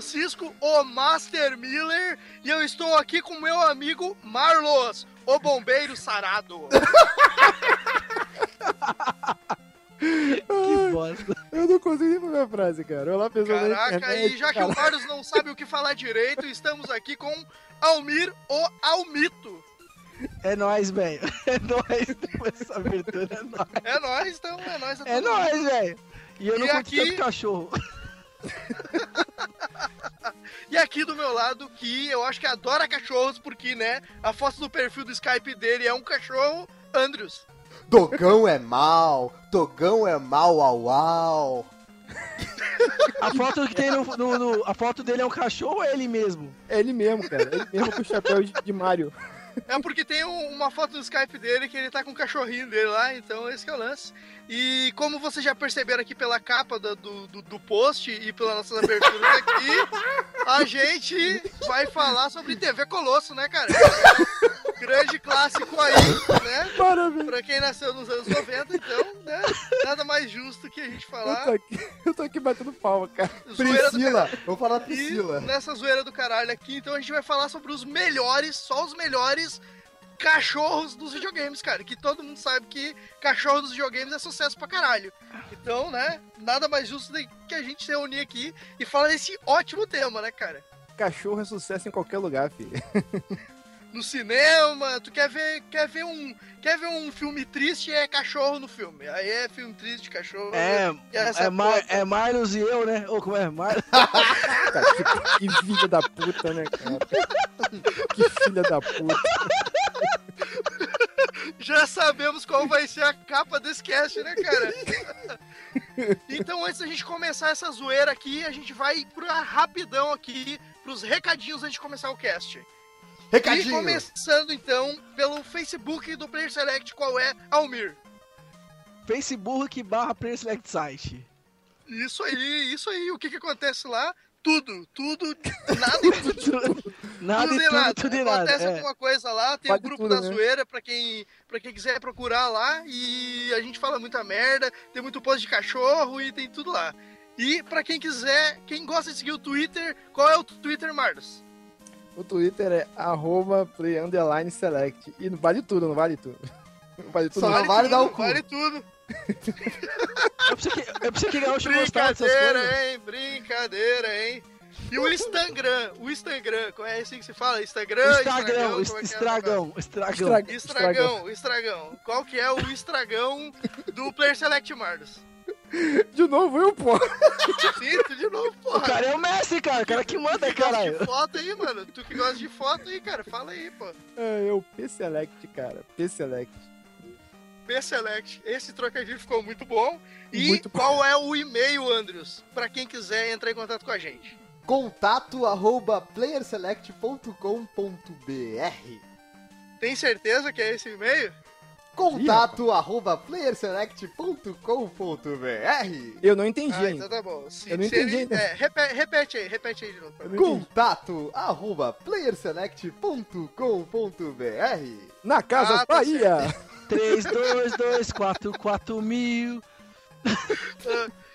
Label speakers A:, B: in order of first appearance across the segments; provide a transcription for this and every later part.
A: Francisco, o Master Miller, e eu estou aqui com meu amigo Marlos, o bombeiro sarado.
B: Que bosta.
C: Eu não consigo nem fazer a frase, cara. Olá, pessoal. da
A: Caraca,
C: internet,
A: e já que
C: cara.
A: o Marlos não sabe o que falar direito, estamos aqui com Almir, o Almito.
B: É nóis, velho. É nóis. Essa abertura é nóis.
A: É nóis, então, é nóis.
B: É nóis, velho. E eu não
A: E
B: curto
A: aqui-
B: tanto cachorro.
A: E aqui do meu lado, que eu acho que adora cachorros, porque, né, a foto do perfil do Skype dele é um cachorro, Andrews.
D: Dogão é mal, Dogão é mal, au au.
B: A foto que tem no, no- no- A foto dele é um cachorro ou é ele mesmo?
C: É ele mesmo, cara. Ele mesmo com o chapéu de, de Mario.
A: É porque tem um- uma foto do Skype dele que ele tá com o cachorrinho dele lá, então esse que é o lance. E como vocês já perceberam aqui pela capa do, do, do- post e pelas nossas aberturas aqui, a gente vai falar sobre TV Colosso, né, cara? Grande clássico aí, né?
C: Parabéns.
A: Pra quem nasceu nos anos 90, então, né? Nada mais justo que a gente
C: Eu
A: falar.
C: tô aqui, eu tô aqui batendo palma, cara.
A: Zoeira
D: Priscila, vou falar da
A: E
D: Priscila.
A: nessa zoeira do caralho aqui, então a gente vai falar sobre os melhores, só os melhores cachorros dos videogames, cara. Que todo mundo sabe que cachorro dos videogames é sucesso pra caralho. Então, né, nada mais justo do que a gente se reunir aqui e falar desse ótimo tema, né, cara?
C: Cachorro é sucesso em qualquer lugar, filho.
A: No cinema, tu quer ver, quer ver um, quer ver um filme triste é cachorro no filme. Aí é filme triste cachorro.
B: É, é, Mar,
A: porra-
B: é Marlos e eu, né? Ou como é? Mar...
C: Cara, que, que filha da puta, né, cara? Que filha da puta.
A: Já sabemos qual vai ser a capa desse cast, né, cara? então, antes da gente começar essa zoeira aqui, a gente vai pra rapidão aqui, pros recadinhos antes de começar o cast. E
D: Recadinho.
A: começando, então, pelo Facebook do Player Select, qual é, Almir?
B: Facebook barra Player Select Site.
A: Isso aí, isso aí. O que que acontece lá? Tudo, tudo, nada e tudo.
B: Nada
A: tudo
B: e
A: e
B: tudo,
A: nada.
B: tudo e nada.
A: Acontece
B: é.
A: alguma coisa lá, tem o
C: Pode
A: grupo
C: tudo,
A: da
C: né?
A: zoeira pra quem, pra quem quiser procurar lá. E a gente fala muita merda, tem muito post de cachorro e tem tudo lá. E pra quem quiser, quem gosta de seguir o Twitter, qual é o Twitter, Marlos?
C: O Twitter é arroba play underline select. E não vale tudo, não vale tudo. Não vale tudo.
D: Só
C: não.
D: não vale
A: tudo,
D: dar o cu.
A: Vale tudo.
B: Eu pensei que, eu pensei que gaúcho gostava dessas coisas.
A: Brincadeira, hein? Brincadeira, hein? E o Instagram, o Instagram, qual é assim que se fala? Instagram,
B: Estragão,
A: como é é?
B: estragão, estragão.
C: Estraga-
A: Estragão, estragão. Qual que é o estragão do Player Select Marlos?
C: De novo eu, pô.
A: Sinto de novo,
B: O
A: porra.
B: cara é o Messi, cara. O cara que manda,
A: Tu que gosta
B: caralho.
A: de foto aí, mano. Tu que gosta de foto aí, cara. Fala aí, pô.
C: É, eu P-Select, cara. P-Select.
A: P-Select. Esse trocadilho ficou muito bom. E
C: Muito bom.
A: qual é o e-mail, Andrews? Pra quem quiser entrar em contato com a gente.
D: Contato arroba playerselect.com.br
A: Tem certeza que é esse e-mail?
D: Contato arroba playerselect.com.br
C: Eu não entendi
A: Ah, então tá bom. Se-
C: Eu não
A: se ele-
C: entendi ainda.
A: é, repete, repete aí, repete aí de novo.
D: Contato arroba playerselect.com.br
C: Na Casa
A: Ah, tá
C: Bahia.
B: 322444 mil.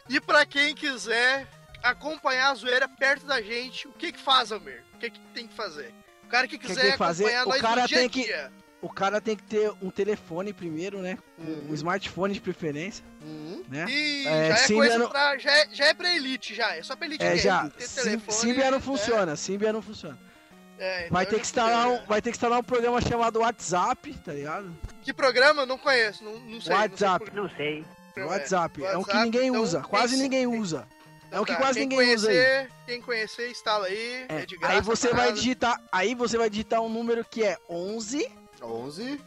A: E pra quem quiser acompanhar a zoeira perto da gente, o que que faz, Almir? O que que tem que fazer? O cara que
B: que
A: quiser
B: que fazer?
A: acompanhar
B: O
A: nós
B: cara
A: no dia a
B: tem que-
A: dia.
B: O cara tem que ter um telefone primeiro, né? Um, um smartphone de preferência,
D: Hum,
B: né?
A: E
B: É,
A: já é
B: Symbian
A: coisa
B: não-
A: pra. Já é, já é pra elite, já. É só pra elite
B: É, já.
A: ter
B: Sim-
A: telefone,
B: Symbian não
A: é,
B: funciona, Symbian não funciona.
A: é, então
B: Vai ter que instalar um,
A: né?
B: vai ter que instalar um programa chamado WhatsApp, tá ligado?
A: Que programa? Eu Não conheço, não, não sei.
B: WhatsApp.
A: Não sei. qual programa
B: WhatsApp. É um que ninguém
A: então,
B: usa, quase
A: esse-
B: ninguém usa. É o que
A: Tá,
B: quase ninguém usa aí.
A: conhecer, Quem conhecer, instala aí. É,
B: É,
A: de graça.
B: aí você vai digitar, aí você vai digitar um número que é 11
D: 11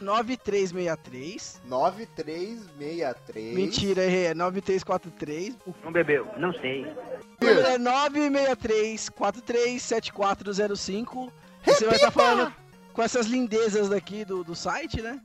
B: 9363.
D: 9363.
B: Mentira, é 9343. O
E: Não bebeu? Não sei.
B: número é 963437405. Você vai estar falando com essas lindezas daqui do, do site, né?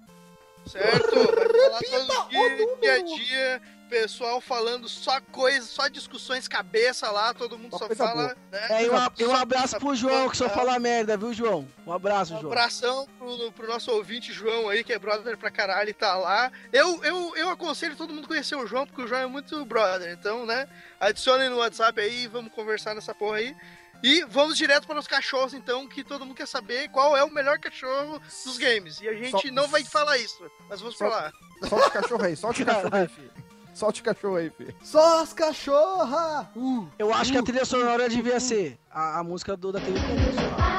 A: Certo? Vai falar todo dia, dia a dia, pessoal falando só coisas, só discussões cabeça lá, todo mundo
C: Só
A: só fala, né?
B: É, e um, e um abraço pro João, que só fala merda, viu, João? Um abraço,
A: Um
B: João.
A: abração pro, pro nosso ouvinte João aí, que é brother pra caralho e tá lá. Eu, eu, eu aconselho todo mundo conhecer o João, porque o João é muito brother. Então, né? Adicionem no WhatsApp aí, vamos conversar nessa porra aí. E vamos direto para os cachorros, então, que todo mundo quer saber qual é o melhor cachorro dos games. E a gente
C: Só-
A: não vai falar isso, mas vamos
C: Só-
A: falar.
C: Solta o cachorro aí, solta o cachorro aí, filho. Solta o cachorro aí, filho.
D: Só as cachorra! Uh,
B: Eu acho que a trilha sonora devia ser a, a música do, da TV Convencional.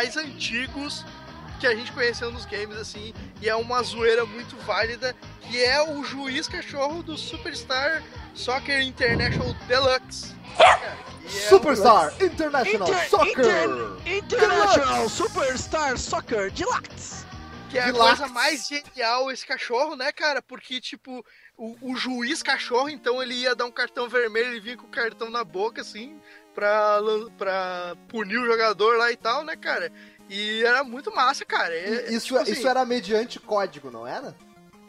A: Mais antigos que a gente conheceu nos games, assim, e é uma zoeira muito válida, que é o juiz cachorro do Superstar Soccer International Deluxe. É
D: Superstar International
B: Inter-
D: Soccer!
B: International Superstar Soccer Deluxe.
A: Que é a
D: Deluxe.
A: coisa mais genial esse cachorro, né, cara? Porque, tipo, o, o juiz cachorro, então ele ia dar um cartão vermelho, ele vinha com o cartão na boca, assim, pra, punir o jogador lá e tal, né, cara? E era muito massa, cara. É,
D: E Isso,
A: tipo assim,
D: isso era mediante código, não era?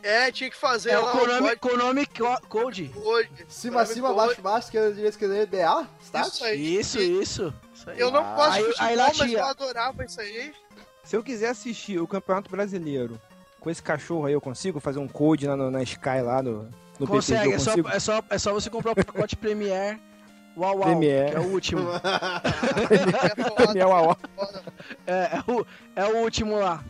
A: É, tinha que fazer
B: É
A: lá
B: o Konami,
A: código
B: Konami Co- Code.
A: hoje.
D: Cima, cima,
A: Code.
D: baixo, baixo, esquerda, direita, esquerda, BA? Start?
A: Isso aí.
B: Isso,
A: E
B: isso. isso aí.
A: Eu não
D: Ah.
A: posso
B: Aí-
A: futebol,
B: aí lá
A: mas
B: tinha-
A: eu adorava isso aí.
F: Se eu quiser assistir o Campeonato Brasileiro com esse cachorro aí, eu consigo fazer um code lá no- na Sky lá no, no
B: Consegue,
F: PPG,
B: é só, é, só, é só você comprar o pacote Premiere Uau Uau, é o último.
A: É
F: Minha uau, uau.
B: É, é o, é o último lá.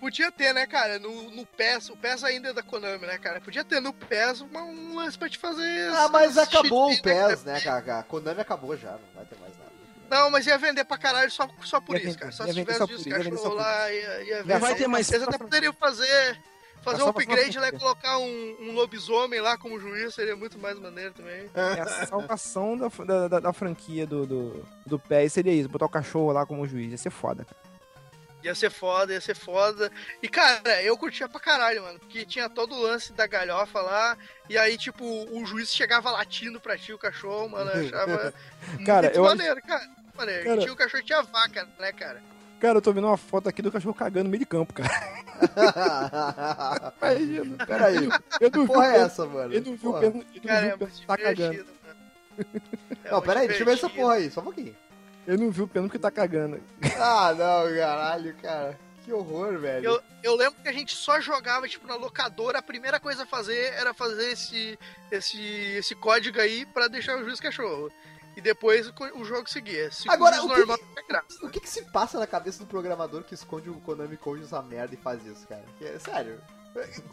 A: Podia ter, né, cara? No, no PES, o PES ainda é da Konami, né, cara? Podia ter no PES uma, um lance pra te fazer.
D: Ah, mas acabou o
A: cheat,
D: PES, né, cara? A Konami acabou já, não vai ter mais nada.
A: Não, mas ia vender pra caralho só, só por
F: Ia
A: isso,
F: vender-
A: cara. Só
F: ia
A: se tivesse
F: ia
A: cachorros
F: por
A: lá, ia, ia
B: Não
A: vender.
B: vai ter mais.
A: Eles até poderiam fazer. Fazer
F: Mas
A: um upgrade lá e colocar um, um lobisomem lá como juiz, seria muito mais maneiro também.
F: É a salvação da, da, da- franquia do, do, do PES seria isso, botar o cachorro lá como juiz, ia ser foda. cara.
A: Ia ser foda, ia ser foda. E, cara, eu curtia pra caralho, mano. Porque tinha todo o lance da galhofa lá. E aí, tipo, o juiz chegava latindo pra ti, o cachorro, mano. Eu achava
F: Cara,
A: muito
F: eu acho-
A: maneiro, cara. muito Maneiro.
F: Cara-
A: E tinha o cachorro e tinha vaca, né, cara?
F: Cara, eu tô vendo uma foto aqui do cachorro cagando no meio de campo, cara. Imagina,
D: Peraí,
F: Eu
D: que
F: não vi
D: porra
F: o
D: é essa, mano?
F: Eu não vi o
D: Porra.
F: pênalti, eu não
A: Cara,
F: vi
A: é
F: o pênalti
A: muito
F: que tá cagando.
A: É
D: Não, peraí, deixa eu ver essa porra aí, só um pouquinho.
F: Eu não vi o pênalti que tá cagando.
D: Ah, não, caralho, cara. Que horror, velho.
A: Eu, eu lembro que a gente só jogava, tipo, na locadora, a primeira coisa a fazer era fazer esse, esse, esse código aí pra deixar o juiz cachorro. E depois o, jogo seguia. Se
D: Agora,
A: o
D: que
A: normal,
D: que-
A: é.
D: O que que se passa na cabeça do programador que esconde o Konami Code essa merda e faz isso, cara? É sério.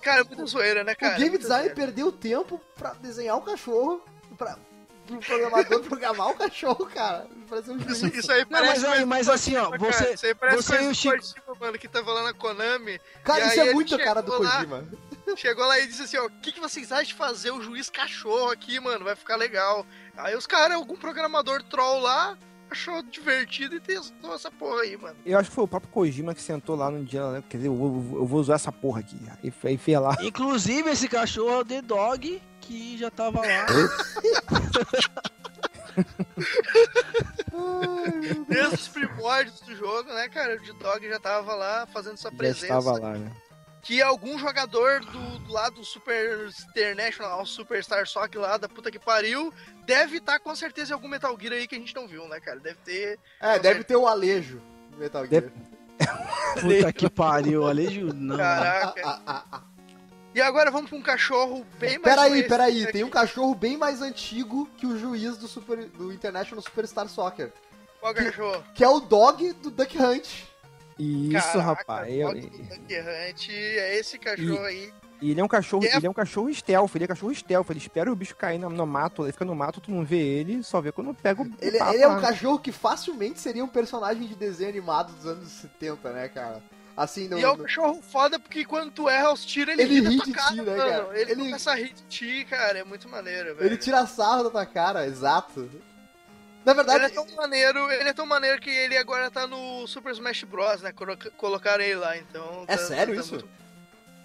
A: Cara, é muita zoeira, né, cara?
D: o game
A: Muita
D: design perdeu tempo pra desenhar o cachorro, pra, pro programador programar o cachorro, cara. Parece um
A: Isso, isso aí
B: Não,
A: parece
B: mas aí,
A: coisa
B: mas
A: do
B: assim, ó,
A: Kojima,
B: você-
A: cara. Isso aí parece
B: você e o
A: do
B: Chico-
A: Kojima, mano, que tava lá na Konami.
D: Cara, isso é muito a cara do
A: lá-
D: Kojima.
A: Chegou lá e disse assim, ó, o que, que vocês acham de fazer o juiz cachorro aqui, mano? Vai ficar legal. Aí os caras, algum programador troll lá, achou divertido e testou essa porra aí, mano.
F: Eu acho que foi o próprio Kojima que sentou lá no dia, né? quer dizer, eu vou, eu vou usar essa porra aqui. Aí, aí fez lá.
B: Inclusive, esse cachorro é o The Dog, que já tava lá.
A: Desde os primórdios do jogo, né, cara? O D-Dog já tava lá fazendo sua
F: Já
A: presença.
F: estava lá, né?
A: Que algum jogador do, do lado do Super International, Superstar Soccer lá da puta que pariu, deve estar com certeza em algum Metal Gear aí que a gente não viu, né, cara? Deve ter.
D: É, deve ter o Alejo no Metal Gear.
F: Deve-
B: Puta que pariu, Alejo, não.
A: Caraca.
D: Ah, ah, ah.
A: E agora vamos pra um cachorro bem mais.
D: Peraí,
A: conhecido
D: peraí,
A: aqui.
D: tem um cachorro bem mais antigo que o juiz do, Super, do International Superstar Soccer,
A: Qual cachorro?
D: que é o dog do Duck Hunt.
F: Isso, rapaz. Eu-
A: Hunt, é esse cachorro aí.
F: E ele é um cachorro,
A: É.
F: ele é um cachorro stealth, ele é cachorro stealth, ele espera o bicho cair no, no mato, ele fica no mato, tu não vê ele, só vê quando pega o.
D: Ele,
F: papo
D: ele é um cachorro que facilmente seria um personagem de desenho animado dos anos 70, né, cara? Assim, não.
A: E é um
D: não-
A: cachorro foda porque quando tu erra os tiros, ele,
D: Ele
A: ri
D: de
A: tua cara,
D: ti, né,
A: mano.
D: cara?
A: Ele,
D: Ele-
A: começa a rir de ti, cara. É muito maneiro, velho.
D: Ele tira sarro da tua cara, exato. Na
A: Ele é
D: verdade,
A: tão maneiro, ele é tão maneiro que ele agora tá no Super Smash Bros, né? Coloca- Colocaram ele lá, então.
D: É
A: tá-
D: sério
A: tá
D: isso?
A: muito-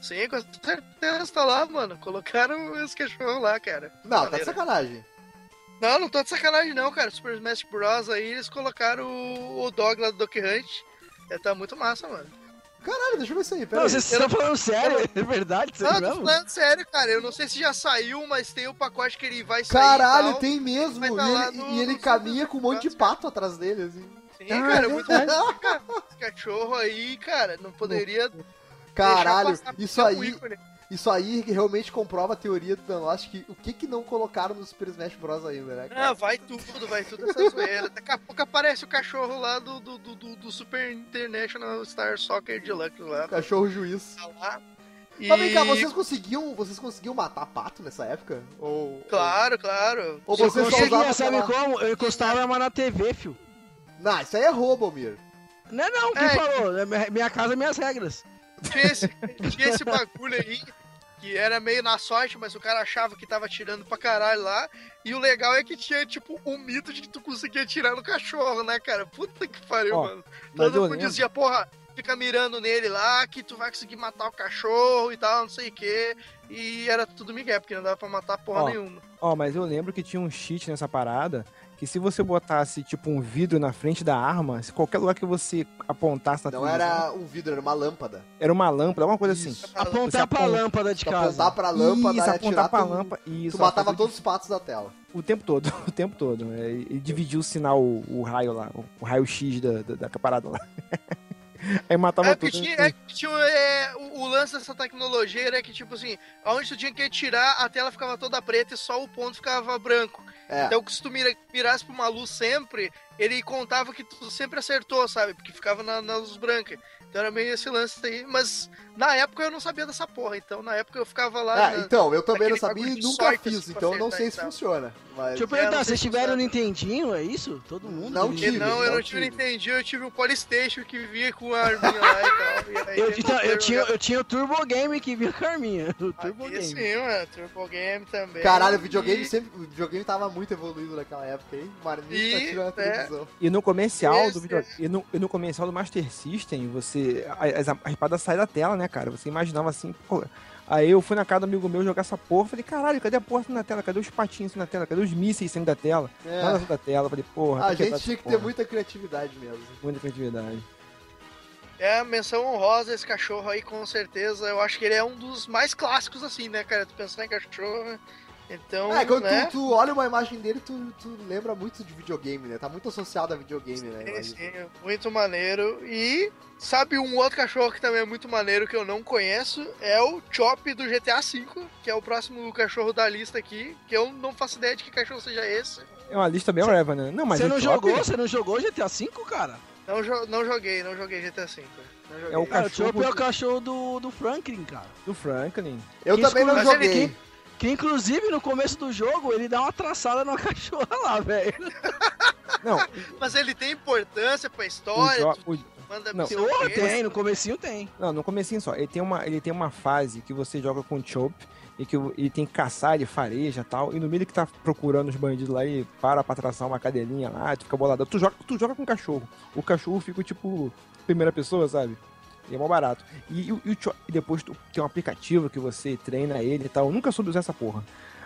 A: Sim, com certeza tá lá, mano. Colocaram esse cachorro lá, cara.
D: não, tá de sacanagem.
A: Não, não tô de sacanagem não, cara. Super Smash Bros aí, eles colocaram o, o dog lá do Duck Hunt. É, tá muito massa, mano.
D: Caralho, deixa eu ver isso aí,
B: Não, vocês estão falando sério? É verdade?
A: Não,
B: Sério
A: tô falando sério, cara. Eu não sei se já saiu, mas tem o pacote que ele vai sair.
D: Caralho,
A: e tal.
D: tem mesmo. E
A: tá lá
D: ele,
A: no-
D: e ele caminha com um monte de pato atrás dele, assim.
A: Sim,
F: Ah,
A: cara,
F: é
A: muito
F: verdade.
A: maneiro, cara. Esse cachorro aí, cara, não poderia.
D: Caralho, isso
A: por
D: aí,
A: um ícone.
D: Isso aí realmente comprova a teoria do Dan Lost que o que que não colocaram no Super Smash Bros ainda, né? cara?
A: Ah, vai tudo, vai tudo essa zoeira. Daqui a pouco aparece o cachorro lá do, do, do, do- do Super International Star Soccer Deluxe lá.
D: Cachorro juiz.
A: Tá lá. E...
D: Mas vem cá, vocês conseguiam, vocês conseguiam matar pato nessa época? Ou
A: Claro, claro.
D: Ou
B: Eu
D: você só
B: conseguia,
D: usava
B: sabe
D: pra-
B: como? Eu encostava a arma na TV, fio.
D: Não, isso aí é roubo, Almir.
B: Não é não, quem
A: É.
B: falou? É minha- Minha casa, minhas regras.
A: Tinha esse, tinha esse bagulho aí, que era meio na sorte, mas o cara achava que tava tirando pra caralho lá. E o legal é que tinha, tipo, um mito de que tu conseguia tirar no cachorro, né, cara? Puta que pariu,
F: Ó,
A: mano. Todo mundo
F: lembro,
A: dizia, porra, fica mirando nele lá, que tu vai conseguir matar o cachorro e tal, não sei o quê. E era tudo migué, porque não dava pra matar porra
F: Ó,
A: nenhuma.
F: ó, mas eu lembro que tinha um cheat nessa parada, que se você botasse, tipo, um vidro na frente da arma, se qualquer lugar que você apontasse na
D: Não
F: televisão,
D: era um vidro, era uma lâmpada.
F: era uma lâmpada, alguma coisa assim.
B: Apontar pra
F: aponta-
B: lâmpada de
D: Se
B: casa.
D: apontar pra lâmpada,
F: isso,
D: e
F: apontar
D: atirar,
F: pra
D: tu,
F: lâmpada, isso.
D: tu matava todos os patos da tela.
F: O tempo todo, o tempo todo. É, e dividia o sinal, o, o raio lá, o, o raio X da, da, da parada lá. Aí matava
A: É,
F: tudo.
A: porque tinha, é, que tinha é, o, o lance dessa tecnologia era que, tipo assim, aonde tu tinha que tirar, a tela ficava toda preta e só o ponto ficava branco.
D: É.
A: Então, se tu mira, mirasse pra uma luz sempre, ele contava que tu sempre acertou, sabe? Porque ficava na, na luz branca. Então era meio esse lance aí. Mas na época eu não sabia dessa porra. Então na época eu ficava lá.
D: Ah,
A: na-
D: então, eu também não sabia e nunca
A: sorte,
D: fiz,
A: assim,
D: então eu não sei se funciona. Mas...
B: Deixa eu perguntar,
A: não
B: vocês
A: se
B: tiveram. Nintendinho, é isso? Todo mundo?
D: Não tive.
A: não, eu
D: não
A: não tive. Nintendo, eu tive um Polystation que vinha com a arminha lá e tal. E aí
B: Eu, então, eu, tinha, eu tinha o Turbo Game que vinha com a Arminha. O Turbo
A: Aqui
B: Game.
A: sim, mano. Turbo Game também.
D: Caralho, o videogame
A: E-
D: sempre. O videogame tava muito evoluído naquela época, hein? Marmita
A: E,
D: tirando a
A: é.
D: televisão.
F: E no comercial
A: Esse-
F: do video... e, no, e no comercial do Master System, você. A, a, a espada sai da tela, né, cara? Você imaginava assim, pô. Aí eu fui na casa do amigo meu jogar essa porra, falei, caralho, cadê a porra da tela? Cadê os patinhos saindo da tela? Cadê os mísseis saindo da tela?
D: É.
F: Nada da tela. Falei, porra,
D: A
F: que
D: gente tinha que ter
F: porra.
D: muita criatividade mesmo.
F: muita criatividade.
A: É a menção honrosa esse cachorro aí, com certeza. Eu acho que ele é um dos mais clássicos, assim, né, cara? Tu pensar em cachorro. Então,
D: É, quando
A: né?
D: tu, tu olha uma imagem dele, tu, tu lembra muito de videogame, né? Tá muito associado a videogame, né?
A: Sim,
D: imagem.
A: sim, muito maneiro. E sabe um outro cachorro que também é muito maneiro que eu não conheço? É o Chop do GTA V, que é o próximo cachorro da lista aqui. Que eu não faço ideia de que cachorro seja esse.
F: É uma lista bem leva, né? Não, mas
B: Você
F: o
B: não
F: Chopper
B: jogou? Você não jogou GTA V, cara?
A: Não, jo- não joguei, não joguei GTA V. Joguei.
F: É o
B: Cara, o
F: Cachorro
B: Chopper é o cachorro do, do Franklin, cara.
F: do Franklin.
D: Eu
B: Que
D: também não
A: exclu- mas ele
D: joguei.
B: Que inclusive no começo do jogo ele dá uma traçada numa cachorra lá, velho.
F: Não,
A: Mas ele tem importância pra
F: o,
A: história,
F: jo- o-
A: manda
F: não.
A: ele.
B: tem, no comecinho tem.
F: Não, no comecinho só. Ele tem uma, ele tem uma fase que você joga com o Chop e que ele tem que caçar, ele fareja e tal. E no meio que tá procurando os bandidos lá, ele para pra traçar uma cadelinha lá, tu fica bolado. Tu joga, tu joga com o cachorro. O cachorro fica tipo primeira pessoa, sabe? E é mó barato. E, e o- e e depois tu tem um aplicativo que você treina ele e tal. Eu nunca soube usar essa porra.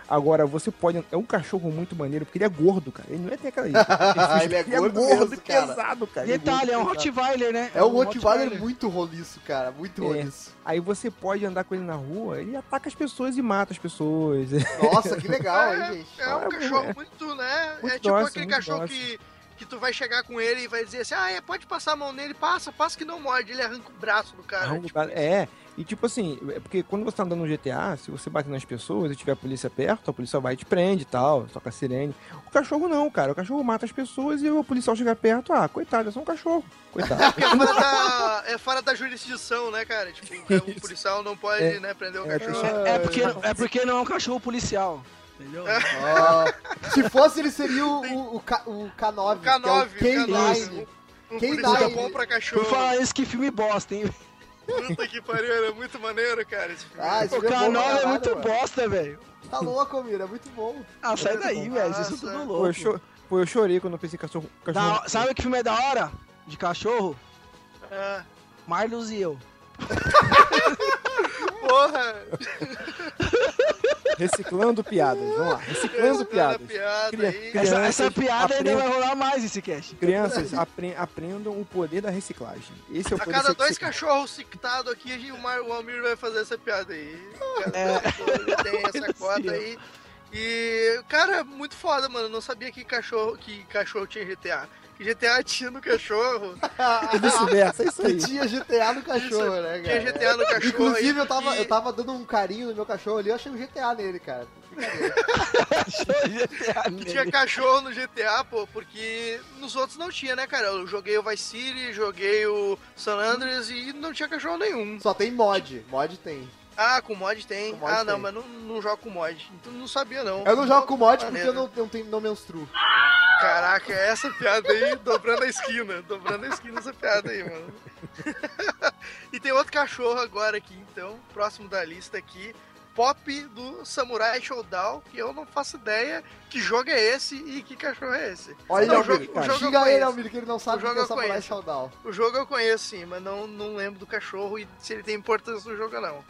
F: Agora, você pode. É um cachorro muito maneiro, porque ele é gordo, cara. Ele não é ter aquela.
D: Ele é gordo mesmo,
F: e
D: cara.
F: pesado, cara. Ele é
B: Detalhe, é um
F: gordo e.
B: Rottweiler, né?
D: É um Rottweiler muito roliço, cara. Muito
F: É.
D: roliço.
F: Aí você pode andar com ele na rua, ele ataca as pessoas e mata as pessoas.
D: Nossa, que legal, hein, gente?
A: É um
F: É,
A: cachorro
F: é.
A: muito, né?
F: Muito
A: é tipo aquele cachorro que, que tu vai chegar com ele e vai dizer assim: ah, é, pode passar a mão nele, passa, passa que não morde. Ele arranca o braço do cara.
F: Arranca o
A: tipo.
F: É, e tipo assim, é porque quando você tá andando no GTA, se você bater nas pessoas e tiver a polícia perto, a polícia vai e te prende e tal, toca a sirene. O cachorro não, cara. O cachorro mata as pessoas e o policial chega perto, ah, coitado, é só um cachorro. Coitado.
A: É fora, da, é fora da jurisdição, né, cara? Tipo, o
F: Isso.
A: policial não pode,
F: É.
A: né, prender o
F: É,
A: cachorro.
B: É porque, é porque não é um cachorro policial. Entendeu?
D: Ah, se fosse, ele seria o, o, o, K, o K9,
A: O K9,
D: que é o
A: o
D: K9.
A: K9. Um
D: Quem
A: policial bom pra
B: Por
A: cachorro.
B: falar isso, que filme bosta, hein?
A: Puta que pariu, era muito maneiro, cara. Esse filme.
D: Ah, esse
B: O
D: filme é bom pra
B: K9 é
D: caralho,
B: muito
D: mano.
B: bosta, velho.
D: Tá louco, Mira, é muito bom.
B: Ah, sai daí, velho. Isso é tudo
F: Pô,
B: louco.
F: eu, cho- Pô, eu chorei quando eu pensei cachorro. cachorro...
B: Da- Sabe que filme é da hora? De cachorro?
A: Ah,
B: Marlos e eu.
A: porra!
F: Reciclando piadas, vamos lá. Reciclando piadas.
A: piada
F: Cria-
A: aí.
F: cria-
B: Essa,
F: Crianças,
B: essa piada ainda
F: aprenda-
B: vai rolar mais esse cast.
F: Crianças, apre- aprendam o poder da reciclagem. Esse é o
A: A
F: poder
A: cada
F: da
A: dois
F: reciclagem.
A: cachorros cictados aqui, a gente- o, Mar, o Almir vai fazer essa piada aí. Cada
B: É.
A: tem essa cota aí. E, cara, muito foda, mano. Eu não sabia que cachorro, que cachorro tinha GTA. GTA tinha no cachorro.
F: Vice-versa, é isso
D: Que
F: aí.
D: tinha GTA no cachorro, né, cara?
A: Tinha GTA no cachorro.
D: Inclusive,
A: aí,
D: eu tava,
A: e-
D: eu tava dando um carinho no meu cachorro ali, eu achei um GTA nele, cara. Brincadeira.
A: que tinha cachorro no GTA, pô, porque nos outros não tinha, né, cara? Eu joguei o Vice City, joguei o San Andreas e não tinha cachorro nenhum.
D: Só tem mod, mod tem.
A: Ah, com mod tem.
D: Com mod
A: ah, não,
D: tem.
A: mas não, não jogo com mod. Então não sabia, não.
D: Eu não jogo com mod porque
A: Maneiro.
D: eu não, não, tenho, não menstruo.
A: Caraca, essa piada aí, dobrando a esquina. Dobrando a esquina essa piada aí, mano. e tem outro cachorro agora aqui, então, próximo da lista aqui. Pop do Samurai Showdown, que eu não faço ideia que jogo é esse e que cachorro é esse.
D: Olha,
A: Não, o jogo- o jogo
D: ele. Almir, que ele não sabe
A: O
D: o
A: jogo
D: é
A: eu
D: Samurai
A: conheço.
D: Showdown.
A: O jogo eu conheço sim, mas não, não lembro do cachorro e se ele tem importância no jogo ou não.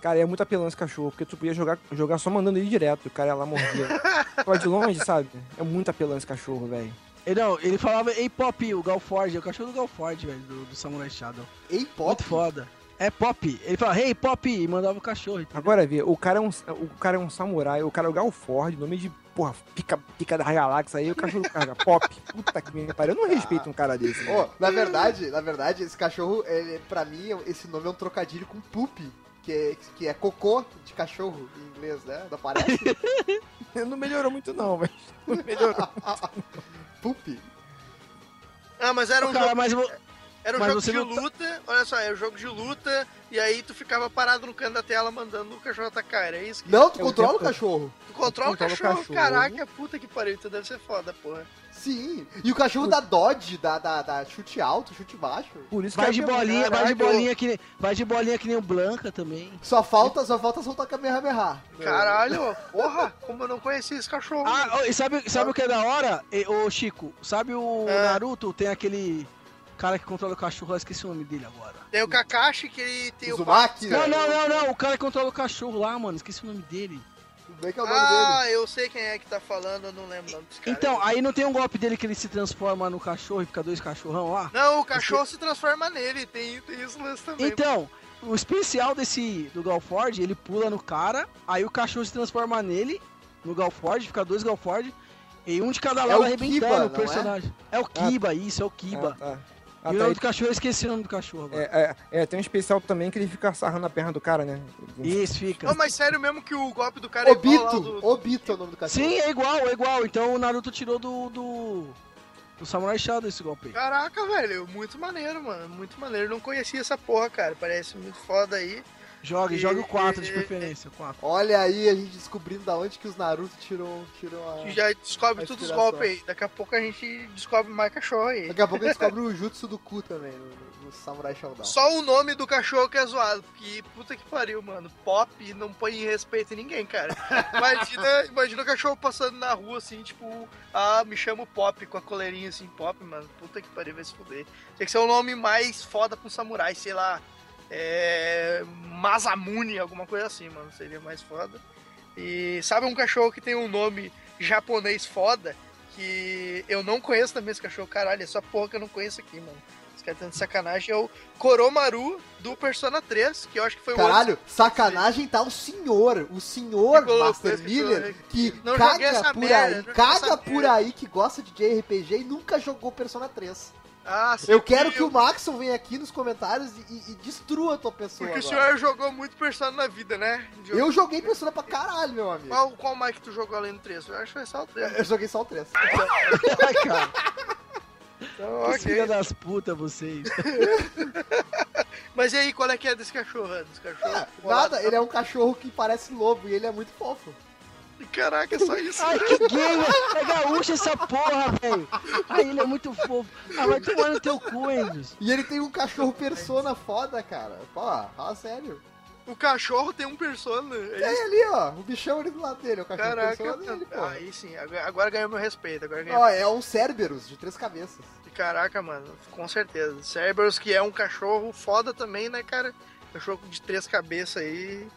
F: Cara, é muito apelão esse cachorro, porque tu podia jogar, jogar só mandando ele direto, o cara ia lá mordia. Só de longe, sabe? É muito apelão esse cachorro, velho.
B: Não, ele falava Ei Pop, o Gal Ford, é o cachorro do Gal Ford, velho, do, do Samurai Shadow.
D: Ei, pop.
B: Muito foda. É Pop. Ele falava Hey Pop e mandava o cachorro. entendeu?
F: Agora vê, o cara é um, o cara é um samurai, o cara é o Gal Ford, nome de, porra, pica, pica da galáxia aí, o cachorro carga pop. Puta que me pariu, eu não respeito um cara desse. Né?
D: na verdade, na verdade, esse cachorro, ele, pra mim, esse nome é um trocadilho com poop, que é, que é cocô de cachorro em inglês, né? Não parece?
F: Não melhorou muito não, mas não melhorou.
D: poop.
A: Ah, mas era um
B: cara,
A: jogo,
B: mas
A: era um
B: mas
A: jogo de
B: não tá-
A: luta. Olha só, era um jogo de luta e aí tu ficava parado no canto da tela mandando o cachorro atacar. Era isso? Que...
D: Não, tu
F: É
D: controla o
F: tempo-
D: cachorro.
A: Tu controla o
F: controla o
A: cachorro.
F: cachorro.
A: Caraca, puta que pariu. Então deve ser foda, porra.
D: Sim. E o cachorro da Dodge, da, da, da chute alto, chute baixo.
F: Por isso
B: vai
F: que
B: de
F: é
B: bolinha, vai de bolinha que nem, vai de bolinha que nem o Blanca também.
D: Só falta, só falta soltar Kamehameha.
A: Caralho, porra, como eu não conhecia esse cachorro.
B: Ah, e sabe, sabe o que é da hora? E, ô Chico, sabe o
A: É.
B: Naruto? Tem aquele cara que controla o cachorro, eu esqueci o nome dele agora.
A: Tem o Kakashi que ele tem o.
B: Não, não, não, não, o cara que controla o cachorro lá, mano, esqueci o nome dele.
D: Bem que é o nome
A: Ah,
D: dele.
A: eu sei quem é que tá falando, eu não lembro o nome desse cara.
B: Então, aí não tem um golpe dele que ele se transforma no cachorro e fica dois cachorrão lá?
A: Não, o cachorro se transforma nele, tem, tem isso nesse também.
B: Então, o especial desse do Galford, ele pula no cara, aí o cachorro se transforma nele, no Galford, fica dois Galford, e um de cada lado
D: o
B: arrebentando
D: Kiba,
B: o
D: não é?
B: personagem. É? o Kiba, isso, é o Kiba.
F: Ah, tá. Ah,
B: e o
F: tá,
B: nome do cachorro, eu esqueci o nome do cachorro agora.
F: é, é, é, tem um especial também que ele fica sarrando a perna do cara, né?
B: Isso, fica.
A: Não, mas sério mesmo que o golpe do cara é igual lá
D: Obito.
A: do...
D: Obito é o nome do cachorro.
B: Sim, é igual, é igual. Então o Naruto tirou do. do. do Samurai Shadow esse golpe aí.
A: Caraca, velho, muito maneiro, mano. Muito maneiro. Não conhecia essa porra, cara. Parece muito foda aí.
B: Joga,
A: E-
B: joga o 4 de preferência, o 4.
D: Olha aí, a gente descobrindo da onde que os Naruto tirou, tirou a...
A: Já descobre
D: a
A: todos os golpes aí. Daqui a pouco a gente descobre mais cachorro aí.
D: Daqui a pouco a gente descobre o Jutsu do cu também, no, no Samurai Shodown.
A: Só o nome do cachorro que é zoado. Porque puta que pariu, mano. Pop não põe respeito em ninguém, cara. Imagina, imagina o cachorro passando na rua assim, tipo, ah, me chamo Pop com a coleirinha assim, Pop, mano. Puta que pariu, vai se fuder. Tem que ser um nome mais foda pra um samurai, sei lá. É. Masamune, alguma coisa assim, mano. Seria mais foda. E sabe um cachorro que tem um nome japonês foda? Que eu não conheço também esse cachorro. Caralho, essa porra que eu não conheço aqui, mano. Esse cara tá de sacanagem. É o Koromaru do Persona 3, que eu acho que foi o
D: Caralho, sacanagem tá o senhor, o senhor
A: Que
D: Master
A: esse
D: Miller, que
A: joguei
D: caga por
A: merda,
D: aí, caga por
A: merda.
D: aí, que gosta de JRPG e nunca jogou Persona 3.
A: Ah, sim,
D: Eu quero
A: que
D: que o Maxon venha aqui nos comentários e, e- destrua a tua pessoa
A: Porque o
D: agora.
A: senhor jogou muito Persona na vida, né? Jogou-
D: Eu joguei Persona pra caralho, meu amigo.
A: Qual, qual Mike tu jogou além do 3? Eu acho que foi só o 3.
D: Eu joguei só o 3.
B: Ai, cara,
A: Então,
B: que
A: ok.
B: filha das putas vocês.
A: Mas e aí, qual é que é desse cachorro? é? Desse cachorro?
D: Nada, ele é um cachorro que parece lobo e ele é muito fofo.
A: Caraca, é só isso.
B: Ai, que gay? É gaúcho essa porra, velho. Ai, ele é muito fofo. Ah, vai tomar no teu cu, Andrews.
D: E ele tem um cachorro persona foda, cara. Pô, fala sério.
A: O cachorro tem um persona. É
D: É ali, ó. O bichão ali do lado dele, é o cachorro
A: Caraca,
D: persona dele, pô.
A: aí sim, agora, agora ganhou meu respeito. Agora ganhou.
D: Ó, é um Cerberus de três cabeças.
A: Caraca, mano, com certeza. Cerberus, que é um cachorro foda também, né, cara? Cachorro de três cabeças aí.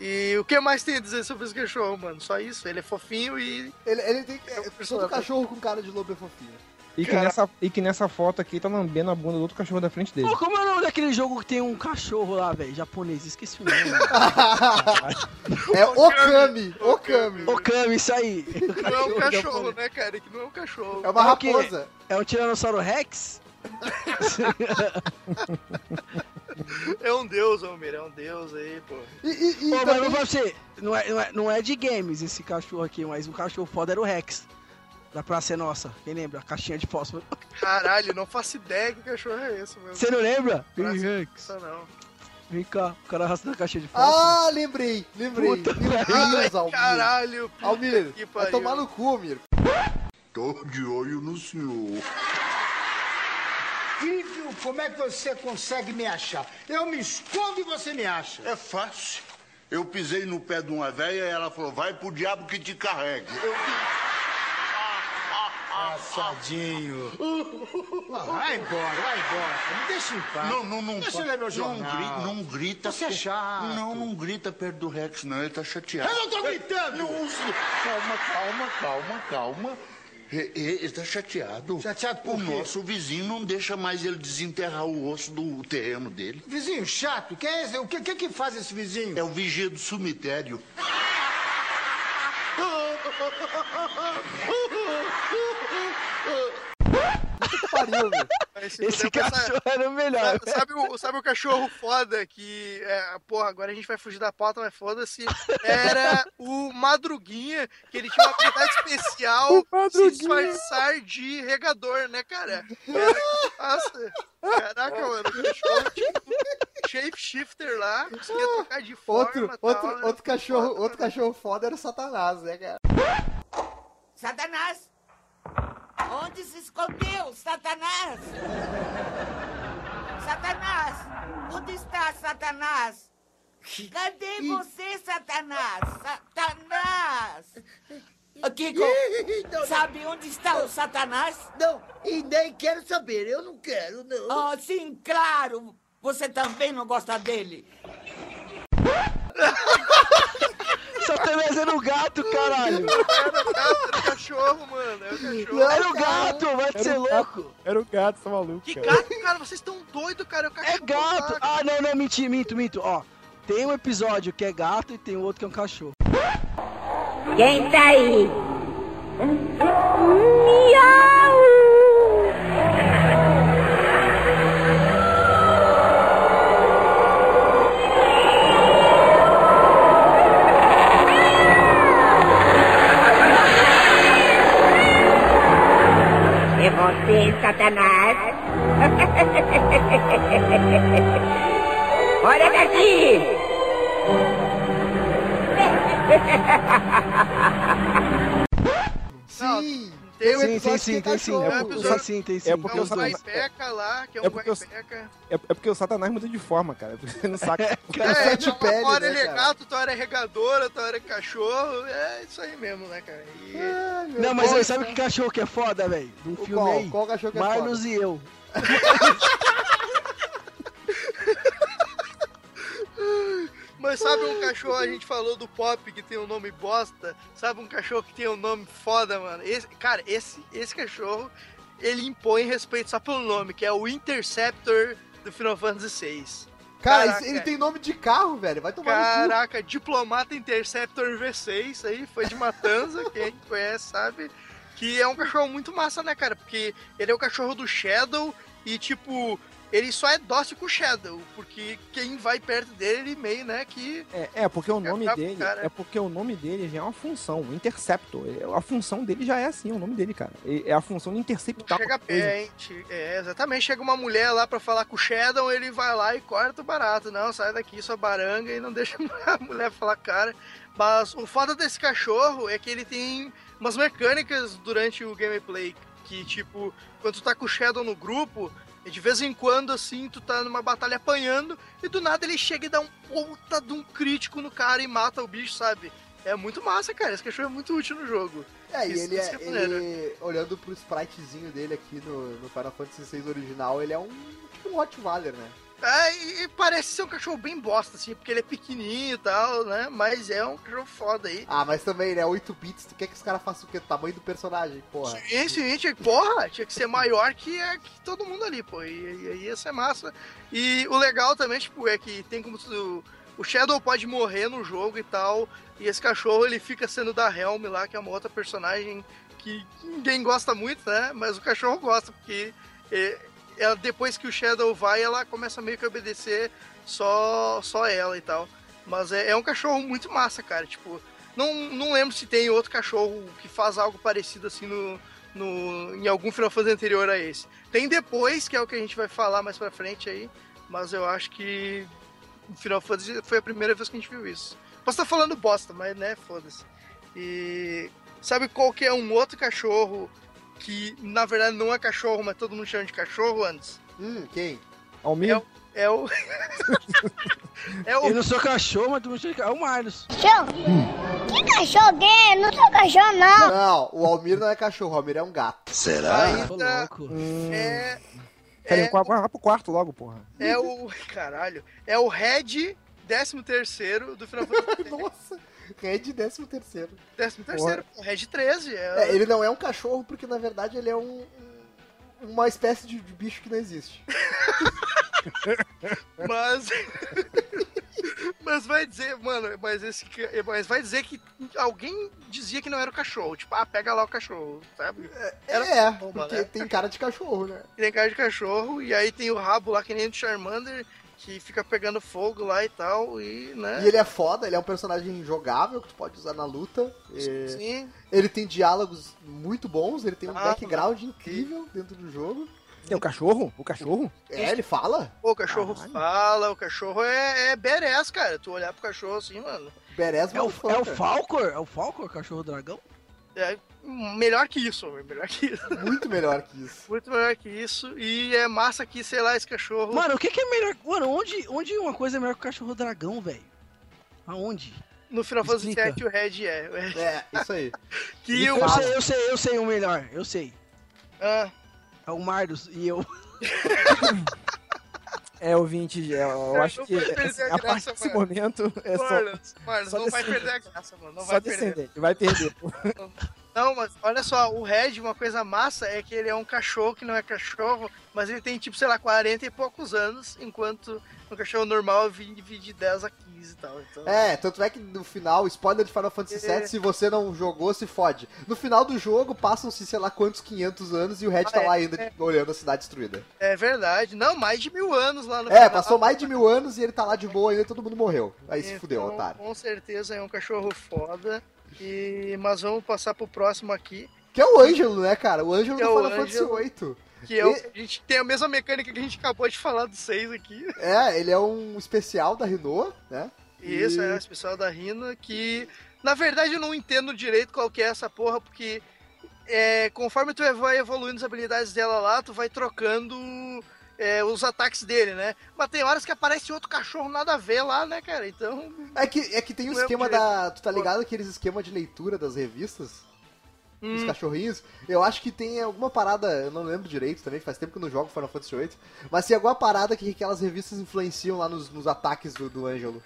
A: E o que mais tem a dizer sobre esse cachorro, mano? Só isso. Ele é fofinho e.
D: Ele, ele tem.
A: É um
D: todo cachorro com cara de lobo é fofinho.
F: E que,
A: Cara-
F: nessa, e que nessa foto aqui tá lambendo a bunda do outro cachorro da frente dele.
B: Pô, como é o nome daquele jogo que tem um cachorro lá, velho? Japonês, esqueci o nome.
D: é Okami, Okami.
B: Okami, isso aí.
A: Não é um cachorro, né, cara? Que não é um cachorro.
D: É uma
B: É
D: raposa.
B: É um Tiranossauro Rex?
A: É um deus, Almir, é um deus aí, pô.
D: E, e, e
B: Pô, mas
D: também-
B: não pra você, não é, não, é, não é de games esse cachorro aqui, mas o cachorro foda era o Rex. Da Praça é Nossa, quem lembra? A caixinha de fósforo.
A: Caralho, não faço ideia que cachorro é esse, meu.
B: Você não lembra?
A: Praça-
B: Rex.
A: Isso não.
B: Vem cá, o cara arrasta na caixinha de fósforo.
D: Ah, lembrei, lembrei.
B: Puta
D: Meu
A: Ai,
D: Deus, Almir.
A: caralho.
D: Almir,
A: que
D: vai
A: pariu.
D: tomar no cu, Almir.
E: Tô de olho no senhor.
G: Filho, como é que você consegue me achar? Eu me escondo e você me acha.
E: É fácil. Eu pisei no pé de uma velha e ela falou, vai pro diabo que te carregue. Eu...
G: Engraçadinho. Ah, vai embora, vai embora. Me deixa em paz.
E: Não, não, não.
G: Deixa eu ler meu
E: não,
G: jornal.
E: grita, não grita.
G: Você é chato.
E: Não, não grita perto do Rex, não. Ele tá chateado.
G: Eu não tô gritando.
E: Não, calma, calma, calma, calma. Ele tá chateado.
G: Chateado por
E: O
G: quê?
E: nosso vizinho não deixa mais ele desenterrar o osso do terreno dele.
G: Vizinho chato, quem é esse? O que, que que faz esse vizinho?
E: É o vigia do cemitério.
D: Pariu,
A: se
B: Esse
A: puder passar-
B: cachorro era o melhor.
A: Sabe, sabe o, sabe o cachorro foda que. É, porra, agora a gente vai fugir da pauta, mas foda-se. Era o Madruguinha, que ele tinha uma habilidade especial se disfarçar de regador, né, cara? Era- Nossa, caraca, mano, o cachorro tipo shapeshifter lá, conseguia trocar de forma.
D: Outro,
A: tal,
D: outro,
A: era
D: outro cachorro,
A: foda
D: outro cachorro foda era o Satanás, né, cara?
H: Satanás! Onde se escondeu, Satanás? Satanás! Onde está Satanás? Cadê você, Satanás? Satanás! Kiko, sabe onde está o Satanás?
G: Não, e nem quero saber. Eu não quero, não.
H: Oh, sim, claro! Você também não gosta dele.
B: Satanás era o gato, caralho.
A: Era o gato, era o cachorro, mano. Era o cachorro.
B: Era o gato, vai ser louco.
C: Era o gato, tá maluco,
A: Que
C: cara.
A: gato, cara? Vocês estão doidos, cara. É o
B: É
A: cachorro.
B: gato. Ah, não, não, menti, minto, minto. Ó, tem um episódio que é gato e tem outro que é um cachorro.
I: Quem tá aí? É você, Satanás? Olha daqui!
D: Sim!
A: Tem um
B: Sim, sim,
D: episódio
B: sim,
D: que
B: tem sim. É,
A: É
B: por-
A: episódio-
B: sim, tem sim.
F: é
A: É
F: porque
A: um
F: o
A: lá, que é um
F: é porque
A: guaipeca.
F: É, é porque o Satanás muda de forma, cara. Você não saca.
A: É,
D: sete
A: não,
D: pele,
A: uma hora
D: né,
A: ele é
D: cara?
A: gato, outra hora é regador, outra hora é cachorro. É isso aí mesmo, né, cara? E-
D: meu
B: Não, mas aí, sabe que cachorro que é foda, velho? Um filme
D: qual?
B: aí.
D: Qual cachorro que é
B: Marlos e eu.
A: Mas sabe um cachorro, a gente falou do Pop que tem um nome bosta? Sabe um cachorro que tem um nome foda, mano? Esse, cara, esse, esse cachorro, ele impõe respeito só pelo nome, que é o Interceptor do Final Fantasy VI.
D: Cara,
A: Caraca.
D: ele tem nome de carro, velho. Vai tomar no
A: Caraca, Diplomata Interceptor V6, aí foi de Matanza, quem conhece sabe. Que é um cachorro muito massa, né, cara? Porque ele é o cachorro do Shadow e, tipo, ele só é dócil com o Shadow, porque quem vai perto dele, ele meio, né, que...
F: É, é, porque o nome dele.
A: cara.
F: É porque o nome dele já é uma função, o Interceptor. Ele- A função dele já é assim, o nome dele, cara. E- É a função de interceptar
A: Chega
F: qualquer coisa.
A: perto, é, exatamente. Chega uma mulher lá pra falar com o Shadow, ele vai lá e corta o barato. Não, sai daqui, sua baranga, e não deixa a mulher falar cara. Mas o foda desse cachorro é que ele tem umas mecânicas durante o gameplay. Que, tipo, quando tu tá com o Shadow no grupo, e de vez em quando, assim, tu tá numa batalha apanhando, e do nada ele chega e dá um puta de um crítico no cara e mata o bicho, sabe? É muito massa, cara. Esse cachorro é muito útil no jogo.
D: É, e ele é.
A: que é.
D: Ele, olhando pro spritezinho dele aqui no, no Final Fantasy VI original, ele é um. Tipo um Rottweiler, né?
A: É, e parece ser um cachorro bem bosta, assim, porque ele é pequenininho e tal, né? Mas é um cachorro foda aí.
D: Ah, mas também, né? 8 bits, tu quer que os caras façam o quê? O tamanho do personagem, porra.
A: Sim, sim, tinha, porra, tinha que ser maior que, é, que todo mundo ali, pô. E e aí ia ser massa. E o legal também, tipo, é que tem como tu. O Shadow pode morrer no jogo e tal. E esse cachorro ele fica sendo da Helm lá, que é uma outra personagem que ninguém gosta muito, né? Mas o cachorro gosta, porque é, ela, depois que o Shadow vai, ela começa meio que a obedecer só, só ela e tal. Mas é, é um cachorro muito massa, cara. Tipo, não, não lembro se tem outro cachorro que faz algo parecido assim no, no, em algum Final Fantasy anterior a esse. Tem depois, que é o que a gente vai falar mais pra frente aí, mas eu acho que Final Fantasy foi a primeira vez que a gente viu isso. Posso estar falando bosta, mas né, foda-se. E sabe qual que é um outro cachorro que na verdade não é cachorro, mas todo mundo chama de cachorro antes?
D: Hum, quem?
F: Almir?
A: É o. É o. é o
B: Eu não sou cachorro, mas tu me chama de- É o Marlos.
I: Que cachorro que é? Não sou cachorro, não.
D: Não, o Almir não é cachorro, o Almir é um gato.
A: ainda
B: louco.
A: é.
F: Peraí,
A: É,
F: vai vai pro quarto logo, porra.
A: é o. Caralho. É o Red 13 terceiro do Final Fantasy.
D: Nossa, Red 13 terceiro.
A: 13 terceiro, o Red 13. É,
D: É, ele não é um cachorro porque na verdade ele é um. um- Uma espécie de, de bicho que não existe.
A: Mas. mas vai dizer, mano, mas esse. Mas vai dizer que alguém dizia que não era o cachorro. Tipo, ah, pega lá o cachorro, sabe? Era
D: é,
A: bomba,
D: porque
A: né?
D: tem cara de cachorro, né?
A: Tem cara de cachorro, e aí tem o rabo lá que nem do Charmander, que fica pegando fogo lá e tal, e, né?
D: E ele é foda, ele é um personagem jogável que tu pode usar na luta. E
A: Sim.
D: Ele tem diálogos muito bons, ele tem um
A: Ah,
D: background incrível dentro do jogo.
F: É o cachorro? O cachorro?
D: É, ele fala.
A: O cachorro fala, o cachorro é, é badass, cara. Tu olhar pro cachorro assim, mano.
D: Beres
B: É o, é o Falcor? É o Falcor, cachorro dragão?
A: É melhor que isso, melhor que isso.
D: Muito melhor que isso.
A: Muito melhor que isso. E é massa que, sei lá, esse cachorro.
B: Mano, o que, que é melhor? Mano, onde, onde uma coisa é melhor que o cachorro dragão, velho? Aonde?
A: no Final Fantasy. VII o Red é.
D: É, isso aí.
A: Que
B: Eu
A: o.
B: sei, eu sei, eu sei o melhor, eu sei.
A: Ah,
B: É o Marlos e eu.
F: É, ouvinte, é, eu
A: Cara,
F: acho que
A: vai perder a
F: a partir
A: graça,
F: desse
A: mano.
F: momento é só, só
A: não vai
F: descendente.
A: perder a graça, mano. Não
F: só
A: vai perder.
F: descendente, vai perder.
A: Não, mas olha só, o Red, uma coisa massa é que ele é um cachorro que não é cachorro, mas ele tem tipo, sei lá, 40 e poucos anos, enquanto um cachorro normal vive de 10 a 15 e tal. Então,
D: É, tanto é que no final, spoiler de Final Fantasy VII,
A: É.
D: se você não jogou, se fode. No final do jogo, passam-se sei lá quantos 500 anos e o Red
A: Ah,
D: tá
A: é,
D: lá ainda,
A: é.
D: olhando a cidade destruída.
A: É verdade. Não, mais de mil anos lá no
D: É,
A: final.
D: passou mais de mil anos e ele tá lá de boa ainda e todo mundo morreu. Aí se
A: Então,
D: fudeu, otário.
A: Com certeza é um cachorro foda. E... Mas vamos passar pro próximo aqui,
D: Que é o Ângelo, né, cara? O Ângelo
A: Que
D: do
A: é o
D: Final Fantasy. VIII.
A: que é o...
D: E-
A: a gente tem a mesma mecânica que a gente acabou de falar do 6 aqui.
D: É, ele é um especial da Renault, né?
A: Isso,
D: E-
A: é o especial da Rina, que na verdade eu não entendo direito qual que é essa porra, porque é, conforme tu vai evoluindo as habilidades dela lá, tu vai trocando é, os ataques dele, né? Mas tem horas que aparece outro cachorro nada a ver lá, né, cara? Então.
D: É que, é que tem o
A: é
D: esquema
A: direito.
D: da. Tu tá ligado aqueles esquema de leitura das revistas? Os
A: hum,
D: cachorrinhos? Eu acho que tem alguma parada, eu não lembro direito também, faz tempo que eu não jogo Final Fantasy VIII. Mas tem alguma parada que aquelas revistas influenciam lá nos, nos ataques do, do Ângelo.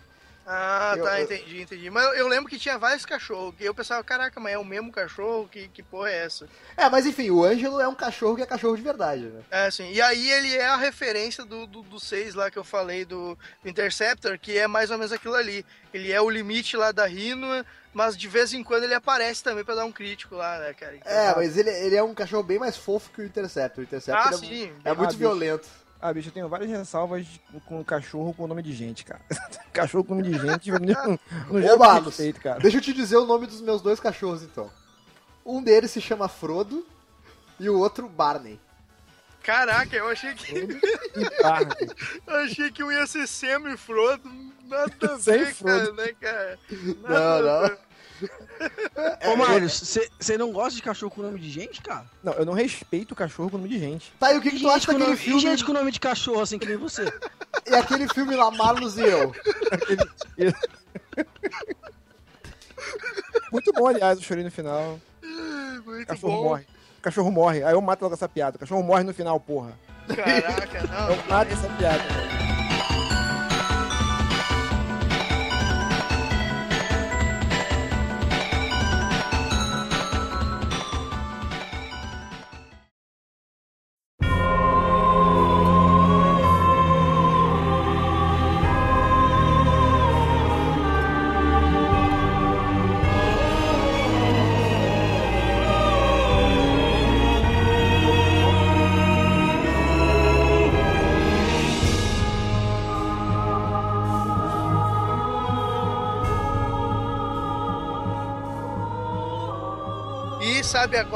A: Ah,
D: Eu-
A: tá,
D: eu-
A: entendi, entendi. Mas eu, lembro que tinha vários cachorros, que eu pensava, caraca, mas é o mesmo cachorro? Que, que porra é essa?
D: É, mas enfim, o Ângelo é um cachorro que é cachorro de verdade, né?
A: É, assim, e aí ele é a referência do, do, do 6 lá que eu falei do, Interceptor, que é mais ou menos aquilo ali. Ele é o limite lá da Rhino, mas de vez em quando ele aparece também pra dar um crítico lá, né, cara? Então,
D: É, mas ele, ele é um cachorro bem mais fofo que o Interceptor. O Interceptor
A: Ah,
D: é,
A: sim.
D: é muito
F: Ah, bicho.
D: violento.
F: Ah, bicho, eu tenho várias ressalvas com cachorro com nome de gente, cara. cachorro com nome de gente não, não
D: Ô,
F: respeito, cara.
D: deixa eu te dizer o nome dos meus dois cachorros, então. Um deles se chama Frodo e o outro Barney.
A: Caraca, eu achei que. eu achei que um ia ser Sam e Frodo. Nada a
F: Sem
A: ver, cara,
F: Frodo.
A: né, cara?
D: Não,
A: Nada a
D: não.
B: Ô, Mário, você não gosta de cachorro com nome de gente, cara?
F: Não, eu não respeito o cachorro com nome de gente.
D: Tá, e o que, que tu acha daquele
B: nome-
D: filme?
B: E gente com nome de cachorro, assim, que nem você.
D: E aquele filme lá, Marlos e eu?
F: Muito bom, aliás, eu chorei no final. O
A: Muito
F: cachorro
A: bom.
F: morre. O cachorro morre. Aí eu mato logo essa piada. O cachorro morre no final, porra.
A: Caraca, não.
F: Eu mato essa piada.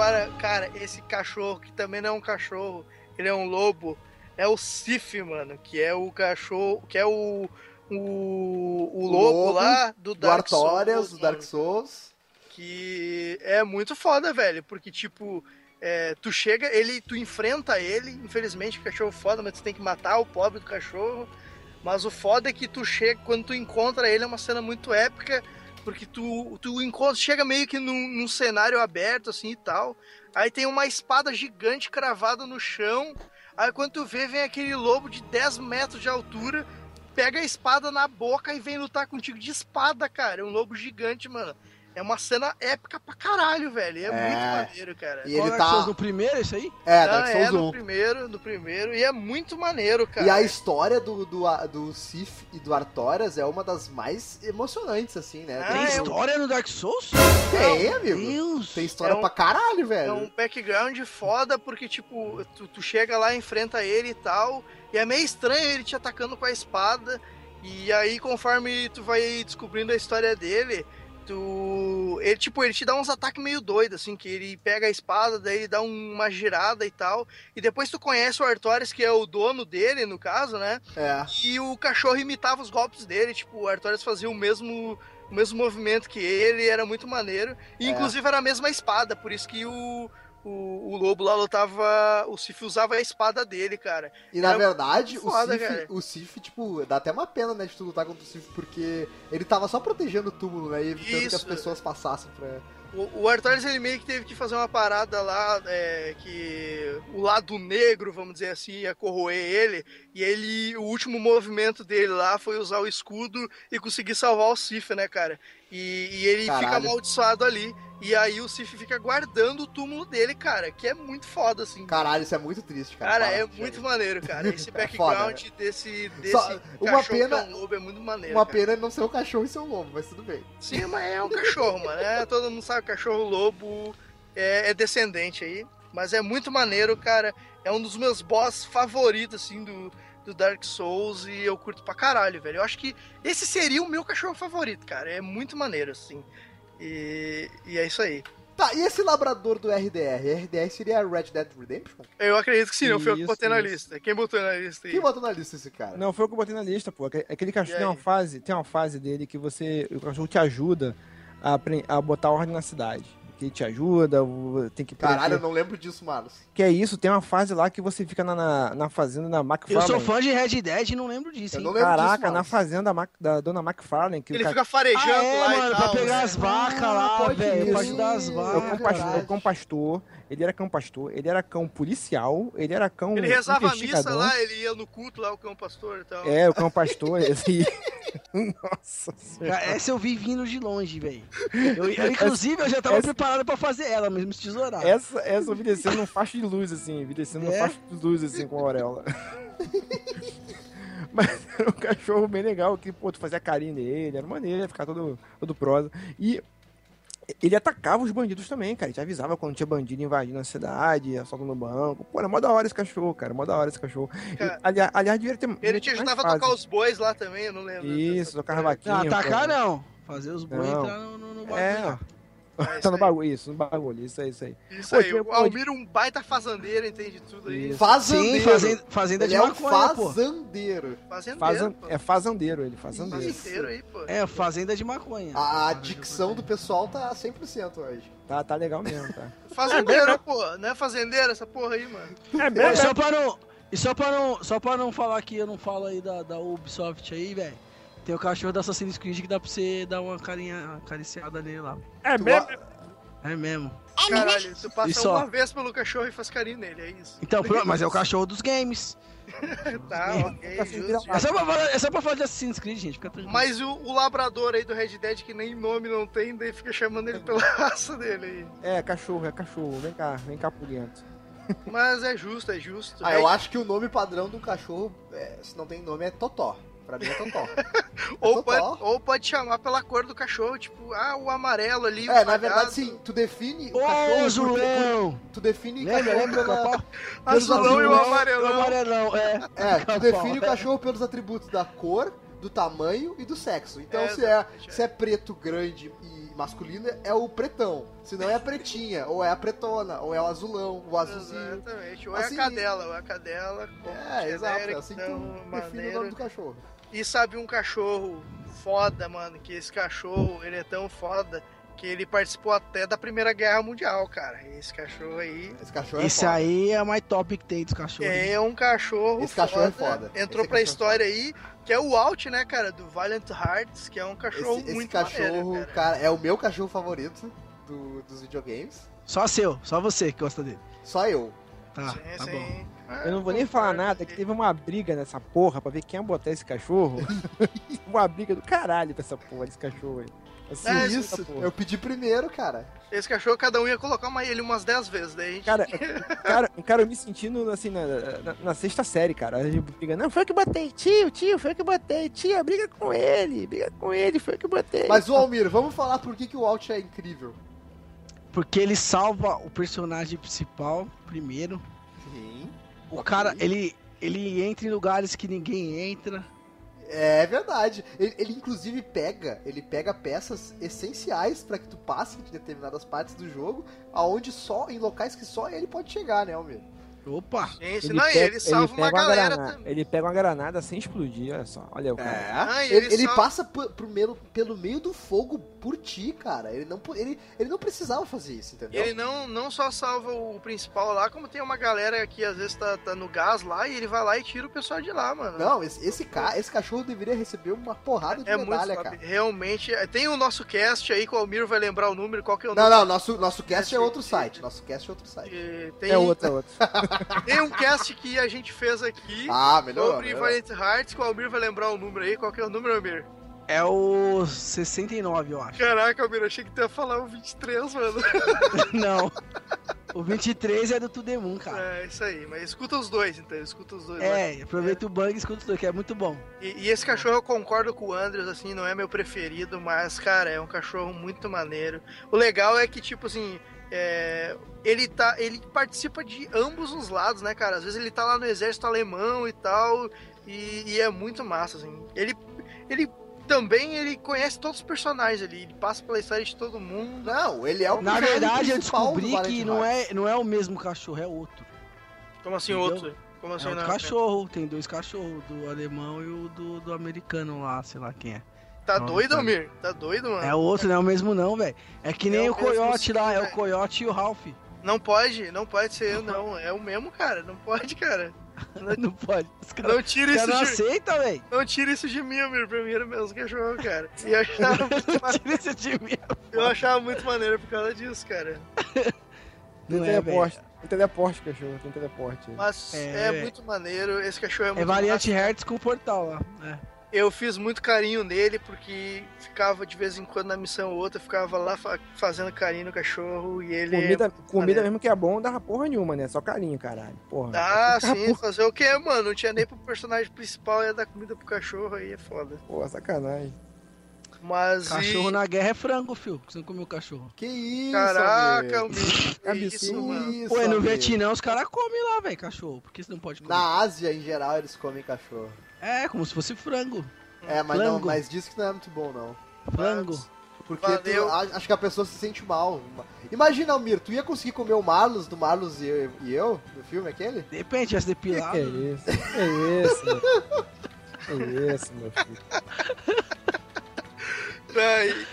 A: Agora, cara, esse cachorro que também não é um cachorro, ele é um lobo, é o Sif, mano, que é o cachorro, que é o o, o lobo,
D: lobo
A: lá do
D: Do
A: Dark
D: Artorias,
A: Souls,
D: do Dark Souls.
A: que é muito foda, velho, porque tipo, é, tu chega, ele, tu enfrenta ele, infelizmente o cachorro é foda, mas tu tem que matar o pobre do cachorro. Mas o foda é que tu chega, quando tu encontra ele, é uma cena muito épica, porque tu, tu encontra, chega meio que num, num cenário aberto, assim e tal. Aí tem uma espada gigante cravada no chão. Aí quando tu vê, vem aquele lobo de 10 metros de altura, pega a espada na boca e vem lutar contigo de espada, cara. É um lobo gigante, mano. É uma cena épica pra caralho, velho. É,
D: É.
A: muito maneiro, cara.
D: E
B: Qual
D: ele
B: Dark
D: tá.
B: Souls no primeiro, isso aí?
D: É,
A: Não,
D: Dark
A: é
D: Souls
A: no
D: 1.
A: primeiro, no primeiro, e é muito maneiro, cara.
D: E a história do, do, do Sif e do Artorias é uma das mais emocionantes, assim, né?
A: Ah,
B: Tem
A: é
B: história no Dark Souls?
D: Tem, amigo.
B: Deus.
D: Tem história
A: É um-
D: pra caralho,
A: É
D: velho.
A: um background foda, porque, tipo, tu, tu chega lá, enfrenta ele e tal, e é meio estranho ele te atacando com a espada, e aí, conforme tu vai descobrindo a história dele, tu... Ele, tipo, ele te dá uns ataques meio doidos, assim, que ele pega a espada, daí ele dá uma girada e tal, e depois tu conhece o Artorias, que é o dono dele, no caso, né?
D: É.
A: E o cachorro imitava os golpes dele, tipo, o Artorias fazia o mesmo, o mesmo movimento que ele, era muito maneiro. E
D: É.
A: inclusive era a mesma espada, por isso que o, o, o lobo lá lutava. O Sif usava a espada dele, cara.
D: E na
A: Era
D: verdade,
A: muito foda,
D: o, Sif,
A: cara.
D: o Sif, tipo, dá até uma pena, né, de tu lutar contra o Sif, porque ele tava só protegendo o túmulo, né, e evitando que as
A: Isso.
D: pessoas passassem pra...
A: O, o Artorias ele meio que teve que fazer uma parada lá, é, que o lado negro, vamos dizer assim, ia corroer ele. E ele, o último movimento dele lá foi usar o escudo e conseguir salvar o Sif, né, cara? E, e ele fica
D: Caralho.
A: amaldiçoado ali. E aí o Sif fica guardando o túmulo dele, cara, que é muito foda, assim.
D: Caralho, isso é muito triste, cara.
A: Cara,
D: Para,
A: é muito maneiro, cara. Esse
D: É
A: background
D: foda,
A: desse, desse
D: Só- uma
A: cachorro
D: pena-
A: que é um lobo é muito maneiro.
D: Uma
A: cara.
D: pena não ser um cachorro e ser um lobo, mas tudo bem.
A: Sim, mas é um cachorro, mano. É, todo mundo sabe que cachorro lobo é, é descendente aí. Mas é muito maneiro, cara. É um dos meus boss favoritos, assim, do, do Dark Souls. E eu curto pra caralho, velho. Eu acho que esse seria o meu cachorro favorito, cara. É muito maneiro, assim. E, e é isso aí.
D: Tá, e esse labrador do RDR? RDR seria Red Dead Redemption?
A: Eu acredito que sim, não foi eu que
F: Isso,
A: botei na
F: isso.
A: lista. Quem botou na lista aí?
D: Quem botou na lista esse cara?
F: Não, foi o que eu botei na lista, pô. Aque- Aquele cachorro tem uma fase, tem uma fase dele que você. O cachorro te ajuda a, a botar ordem na cidade. Que ele te ajuda, tem que
D: Caralho, eu não lembro disso, Marlos.
F: Que é isso, tem uma fase lá que você fica na, na, na fazenda da
B: Eu
F: McFarlane.
B: sou fã de Red Dead e não lembro disso,
D: Eu
B: hein?
D: não lembro
F: Caraca,
D: disso,
F: na fazenda Mac- da dona McFarlane. Que
A: Ele
F: ca-
A: fica farejando
B: Ah, é,
A: lá
B: mano,
A: e
B: pra
A: tal.
B: pegar
A: né?
B: as vacas
D: Ah,
B: lá, velho, pra ajudar as
F: o
B: vacas.
F: cão pastor,
D: verdade.
F: o cão pastor, ele era cão pastor, ele era cão policial, ele era cão
A: Ele rezava a missa lá, ele ia no culto lá, o cão pastor e tal.
F: É, o cão pastor, esse, Nossa
B: Cara, Essa eu vi vindo de longe, velho. Inclusive, eu já tava
F: essa-
B: preparado pra fazer ela, mas me tesourar.
F: Essa, essa eu vi descendo num facho de luz, assim. Vi descendo num
B: É?
F: facho de luz, assim, com a auréola. Mas era um cachorro bem legal, que, pô, tu fazia carinho nele, era maneiro, ia ficar todo, todo prosa. E ele atacava os bandidos também, cara. Ele te avisava quando tinha bandido invadindo a cidade, assaltando no banco. Pô, era mó da hora esse cachorro, cara. Mó da hora esse cachorro. E,
A: Cara,
F: aliás, aliás, devia ter.
A: Ele te ajudava a tocar os bois lá também, eu não lembro.
F: Isso, tocava vaquinha.
B: Não, atacar
F: pô.
B: não. Fazer os boi
F: Não.
B: entrar no, no, no bagulho.
F: É,
B: lá.
A: É,
F: tá no bagulho, isso, no bagulho, isso aí, isso aí.
A: Isso
F: Pô,
A: aí, o
F: pô,
A: Almir um baita fazendeiro, entende tudo aí.
F: Isso.
D: Fazendeiro.
B: Sim, fazenda, fazenda
D: Ele
B: de
D: é um
B: maconha, pô.
D: fazendeiro.
A: Fazendeiro,
F: Fazan-. É fazandeiro ele, fazandeiro.
A: Fazendeiro aí, pô.
B: É, fazenda de maconha.
D: A dicção do pessoal tá 100% hoje.
F: Tá, tá legal mesmo, tá.
A: Fazendeiro, pô. Não é fazendeiro essa porra aí, mano.
F: É
B: E só pra não. E só pra não, só pra não falar que eu não falo aí da, da Ubisoft aí, velho. Tem o cachorro da Assassin's Creed que dá pra você dar uma carinha acariciada nele lá.
F: É
D: Tu
F: mesmo?
B: É mesmo.
A: Caralho, tu passa
B: só?
A: uma vez pelo cachorro e faz carinho nele, é isso.
B: Então, mas é o cachorro dos games.
A: Tá, ok, justo.
B: É só pra falar, é só pra falar de Assassin's Creed, gente. Fica tranquilo.
A: Mas o, o labrador aí do Red Dead, que nem nome não tem, daí fica chamando ele pela raça dele aí.
F: É, cachorro, é cachorro. Vem cá, vem cá por dentro.
A: Mas é justo, é justo.
D: Ah,
A: É-
D: eu acho que o nome padrão um cachorro, é, se não tem nome, é Totó. Pra mim é Totó.
A: ou,
D: Totó.
A: pode, ou pode chamar pela cor do cachorro, tipo, ah, o amarelo ali. o
D: É, na verdade, sim, tu define o cachorro.
B: Zulão!
D: por- tu define o
B: Lembra,
D: cachorro
B: lembra?
D: pela.
A: Azulão e o amarelão.
B: O amarelão, é.
D: É, tu define o
B: é.
D: cachorro pelos atributos da cor, do tamanho e do sexo. Então,
A: É,
D: se, é,
A: é.
D: se é preto, grande e masculino, é o pretão. Se não é a pretinha, ou é a pretona, ou é o azulão, o azulzinho.
A: Exatamente. Ou
D: Assim-
A: é a cadela, ou é a cadela.
D: É, exato. É assim que
A: então,
D: tu define o nome do cachorro.
A: E sabe um cachorro foda, mano, que esse cachorro, ele é tão foda que ele participou até da Primeira Guerra Mundial, cara. Esse cachorro aí
D: Esse cachorro é
B: Esse
D: foda.
B: aí é o mais top que tem dos cachorros.
A: é um cachorro
D: Esse cachorro é foda.
A: Entrou
D: Esse
A: pra
D: é
A: história aí, que é o Alt, né, cara, do Valiant Hearts, que é um cachorro
D: Esse, esse
A: muito
D: cachorro,
A: maneiro, cara.
D: cara, é o meu cachorro favorito do- dos videogames.
B: Só seu, só você que gosta dele.
D: Só eu.
B: Tá,
A: Sim,
B: tá
A: sim.
B: bom.
A: Ah,
F: Eu não vou nem falar nada, que teve uma briga nessa porra pra ver quem ia botar esse cachorro. uma briga do caralho pra essa porra desse cachorro aí. Assim,
A: É,
D: isso, eu pedi primeiro, cara.
A: Esse cachorro, cada um ia colocar uma, ele umas 10 vezes, daí a gente...
F: Cara, cara, cara, eu me sentindo assim na, na, na sexta série, cara. A gente briga, não, foi eu que botei, tio, tio, foi eu que botei, tia, briga com ele, briga com ele, foi eu que botei.
D: Mas o Almir, vamos falar por que, que o Alt é incrível.
B: Porque ele salva o personagem principal primeiro. O cara, ele, ele entra em lugares que ninguém entra.
D: É verdade. Ele, ele, inclusive pega, ele pega peças essenciais pra que tu passe de determinadas partes do jogo, aonde só em locais que só ele pode chegar, né, Almir?
B: Opa!
A: Gente, não, e ele salva uma
F: pega
A: galera
F: granada,
A: também.
F: Ele pega uma granada sem explodir, olha só. Olha o cara.
A: Ah, e
D: ele,
A: ele
D: ele
A: só-
D: passa por, por meio- pelo meio do fogo por ti, cara. Ele não, ele, ele não precisava fazer isso, entendeu?
A: Ele não, não só salva o principal lá, como tem uma galera que às vezes tá, tá no gás lá e ele vai lá e tira o pessoal de lá, mano.
D: Não, esse, esse, ca, esse cachorro deveria receber uma porrada de
A: é muito
D: medalha, cara.
A: Realmente. é, Tem o nosso cast aí, que o Almir vai lembrar o número, qual que é o
D: Não,
A: número?
D: não, nosso, nosso cast é outro site. Nosso cast é outro site.
A: Eh, Tem,
F: É outro, é outro.
A: tem um cast que a gente fez aqui
D: Ah, melhorou.
A: sobre. Valiant Hearts, que o Almir vai lembrar o número aí. Qual que é o número, Almir?
B: É o 69, eu acho.
A: Caraca, Almir, achei que tu ia falar o 23, mano.
B: Não. O 23 é do Tudemon, cara.
A: É, isso aí. Mas escuta os dois, então. Escuta os dois.
B: É, aproveita o bug e escuta os dois, que é muito bom.
A: E, e esse cachorro eu concordo com o Andrews, assim, não é meu preferido, mas, cara, é um cachorro muito maneiro. O legal é que, tipo assim, é, ele tá. Ele participa de ambos os lados, né, cara? Às vezes ele tá lá no exército alemão e tal. E, e é muito massa, assim. Ele. Ele também ele conhece todos os personagens ali, ele passa pela história de todo mundo.
D: Não, ele é o
B: Na verdade, eu descobri que não é, não é o mesmo cachorro, é outro.
A: Como assim,
B: Entendeu?
A: outro? Como assim,
B: É outro
A: não?
B: cachorro, tem dois cachorros, do alemão e o do, do americano lá, sei lá quem é.
A: Tá
B: Não,
A: doido,
B: não.
A: Almir? Tá doido, mano?
B: É o outro, não é o mesmo não, velho. É que nem
A: É o
B: o coiote
A: mesmo
B: lá, é o
A: velho.
B: coiote e o Ralph.
A: Não pode, não pode ser, não. É o mesmo, cara. Não pode, cara.
B: Não pode. Os caras
A: Não tira isso
B: não
A: de
B: aceita, velho.
A: Não tira isso de mim, mim era meus cachorro, cara. E eu achava, muito ma-
B: Tira isso de mim.
A: eu achava muito maneiro por causa disso, cara.
F: Tem
B: Não é, velho.
F: teleporte, tem teleporte, cachorro, tem teleporte.
A: Mas
B: É,
A: é,
B: velho.
A: muito maneiro. Esse cachorro é muito
B: É variante
A: massa.
B: Hertz com portal lá. É.
A: Eu fiz muito carinho nele, porque ficava de vez em quando na missão ou outra, ficava lá fa- fazendo carinho no cachorro e ele.
F: Comida, comida mesmo que é bom, não dava porra nenhuma, né? Só carinho, caralho. Porra.
A: Ah, sim,
F: porra-
A: fazer o quê, mano? Não tinha nem pro personagem principal, ia dar comida pro cachorro aí, é foda.
F: Porra, sacanagem.
A: Mas. e-
B: Cachorro na guerra é frango, filho. Você não comeu cachorro.
D: Que isso,
A: Caraca,
D: amigo.
A: amigo. que
F: absurdo.
A: isso, mano.
B: Pô, e no. Vietnã os caras comem lá, velho, cachorro. Por que você não pode comer?
D: Na Ásia, em geral, eles comem cachorro.
B: É, como se fosse frango.
D: É, mas não, mas diz que não é muito bom, não.
B: Frango.
D: Porque tu- acho que a pessoa se sente mal. Imagina, Almir, tu ia conseguir comer o Marlos do Marlos e eu, e eu no filme aquele?
B: De repente, tivesse
F: Que
B: depilado.
F: que é isso? Que é isso, meu filho? Que é isso, meu filho?
A: Aí,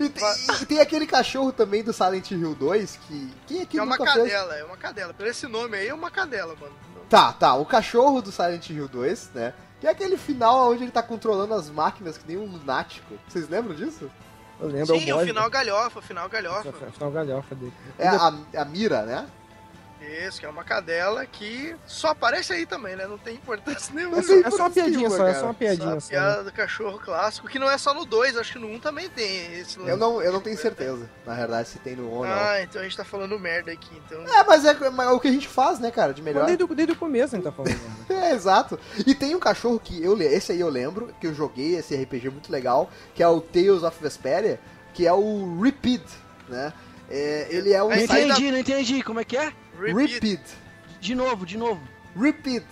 D: E, tem- e tem aquele cachorro também do Silent Hill 2 que. Quem aqui
A: é uma
D: nunca fez?
A: cadela, é uma cadela. Por esse nome aí é uma cadela, mano.
D: Tá, tá. O cachorro do Silent Hill 2, né? Que é aquele final onde ele tá controlando as máquinas que nem um lunático. Vocês lembram disso?
F: Eu lembro,
A: Sim,
F: é
A: o
F: boss,
A: final galhofa, o final galhofa.
F: O final galhofa dele.
D: É a, a Mira, né?
A: Isso, que é uma cadela que só aparece aí também, né? Não tem importância nenhuma.
F: É só, é só uma piadinha só, é só uma piadinha
A: a
F: só.
A: piada do cachorro clássico, que não é só no 2, acho que no 1 também tem esse
D: Eu não, eu não tenho certeza, na verdade, se tem no 1 ou não.
A: Ah, então a gente tá falando merda aqui, então.
D: É, mas é, mas é o que a gente faz, né, cara, de melhor.
F: Desde, desde o começo a gente tá falando. né?
D: É, exato. E tem um cachorro que eu le- esse aí eu lembro, que eu joguei esse RPG muito legal, que é o Tales of Vesperia, que é o Repeat, né? É, ele é um
B: Não entendi, não entendi. Como é que é?
A: Repeat.
D: Repeat.
B: De novo, de novo.
D: Repeat.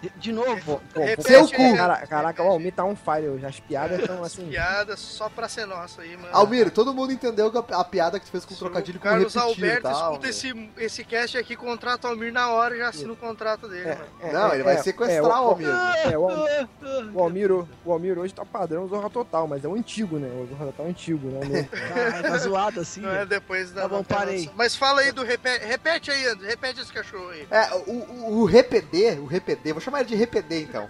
B: De, de novo.
F: Pô, pô,
A: Repete
D: Seu
A: aí,
D: cu.
F: Cara, caraca, o. Almir tá on fire hoje. As piadas estão
A: As
F: assim.
A: piadas só pra ser nossa aí, mano.
D: Almir, todo mundo entendeu que a, a piada que tu fez com o trocadilho
A: o
D: com
A: Carlos
D: repetir
A: Alberto
D: tal.
A: escuta esse, esse cast aqui, contrata o Almir na hora e já assina o contrato dele, mano.
F: É,
D: Não,
F: é,
D: ele vai
F: é,
D: sequestrar
F: é,
D: o Almir.
F: É, o, Almir- o, Almir, o Almir hoje tá padrão Zorra Total, mas é o antigo, né? O Zorra Total é antigo, né? O.
B: Caralho, tá zoado assim.
A: Não é depois da
B: Tá bom, parei.
A: Mas fala aí do repete. Repete aí, André. Repete esse cachorro aí.
D: É, o, o, o RPD, o RPD, vou chamar ele de RPD então.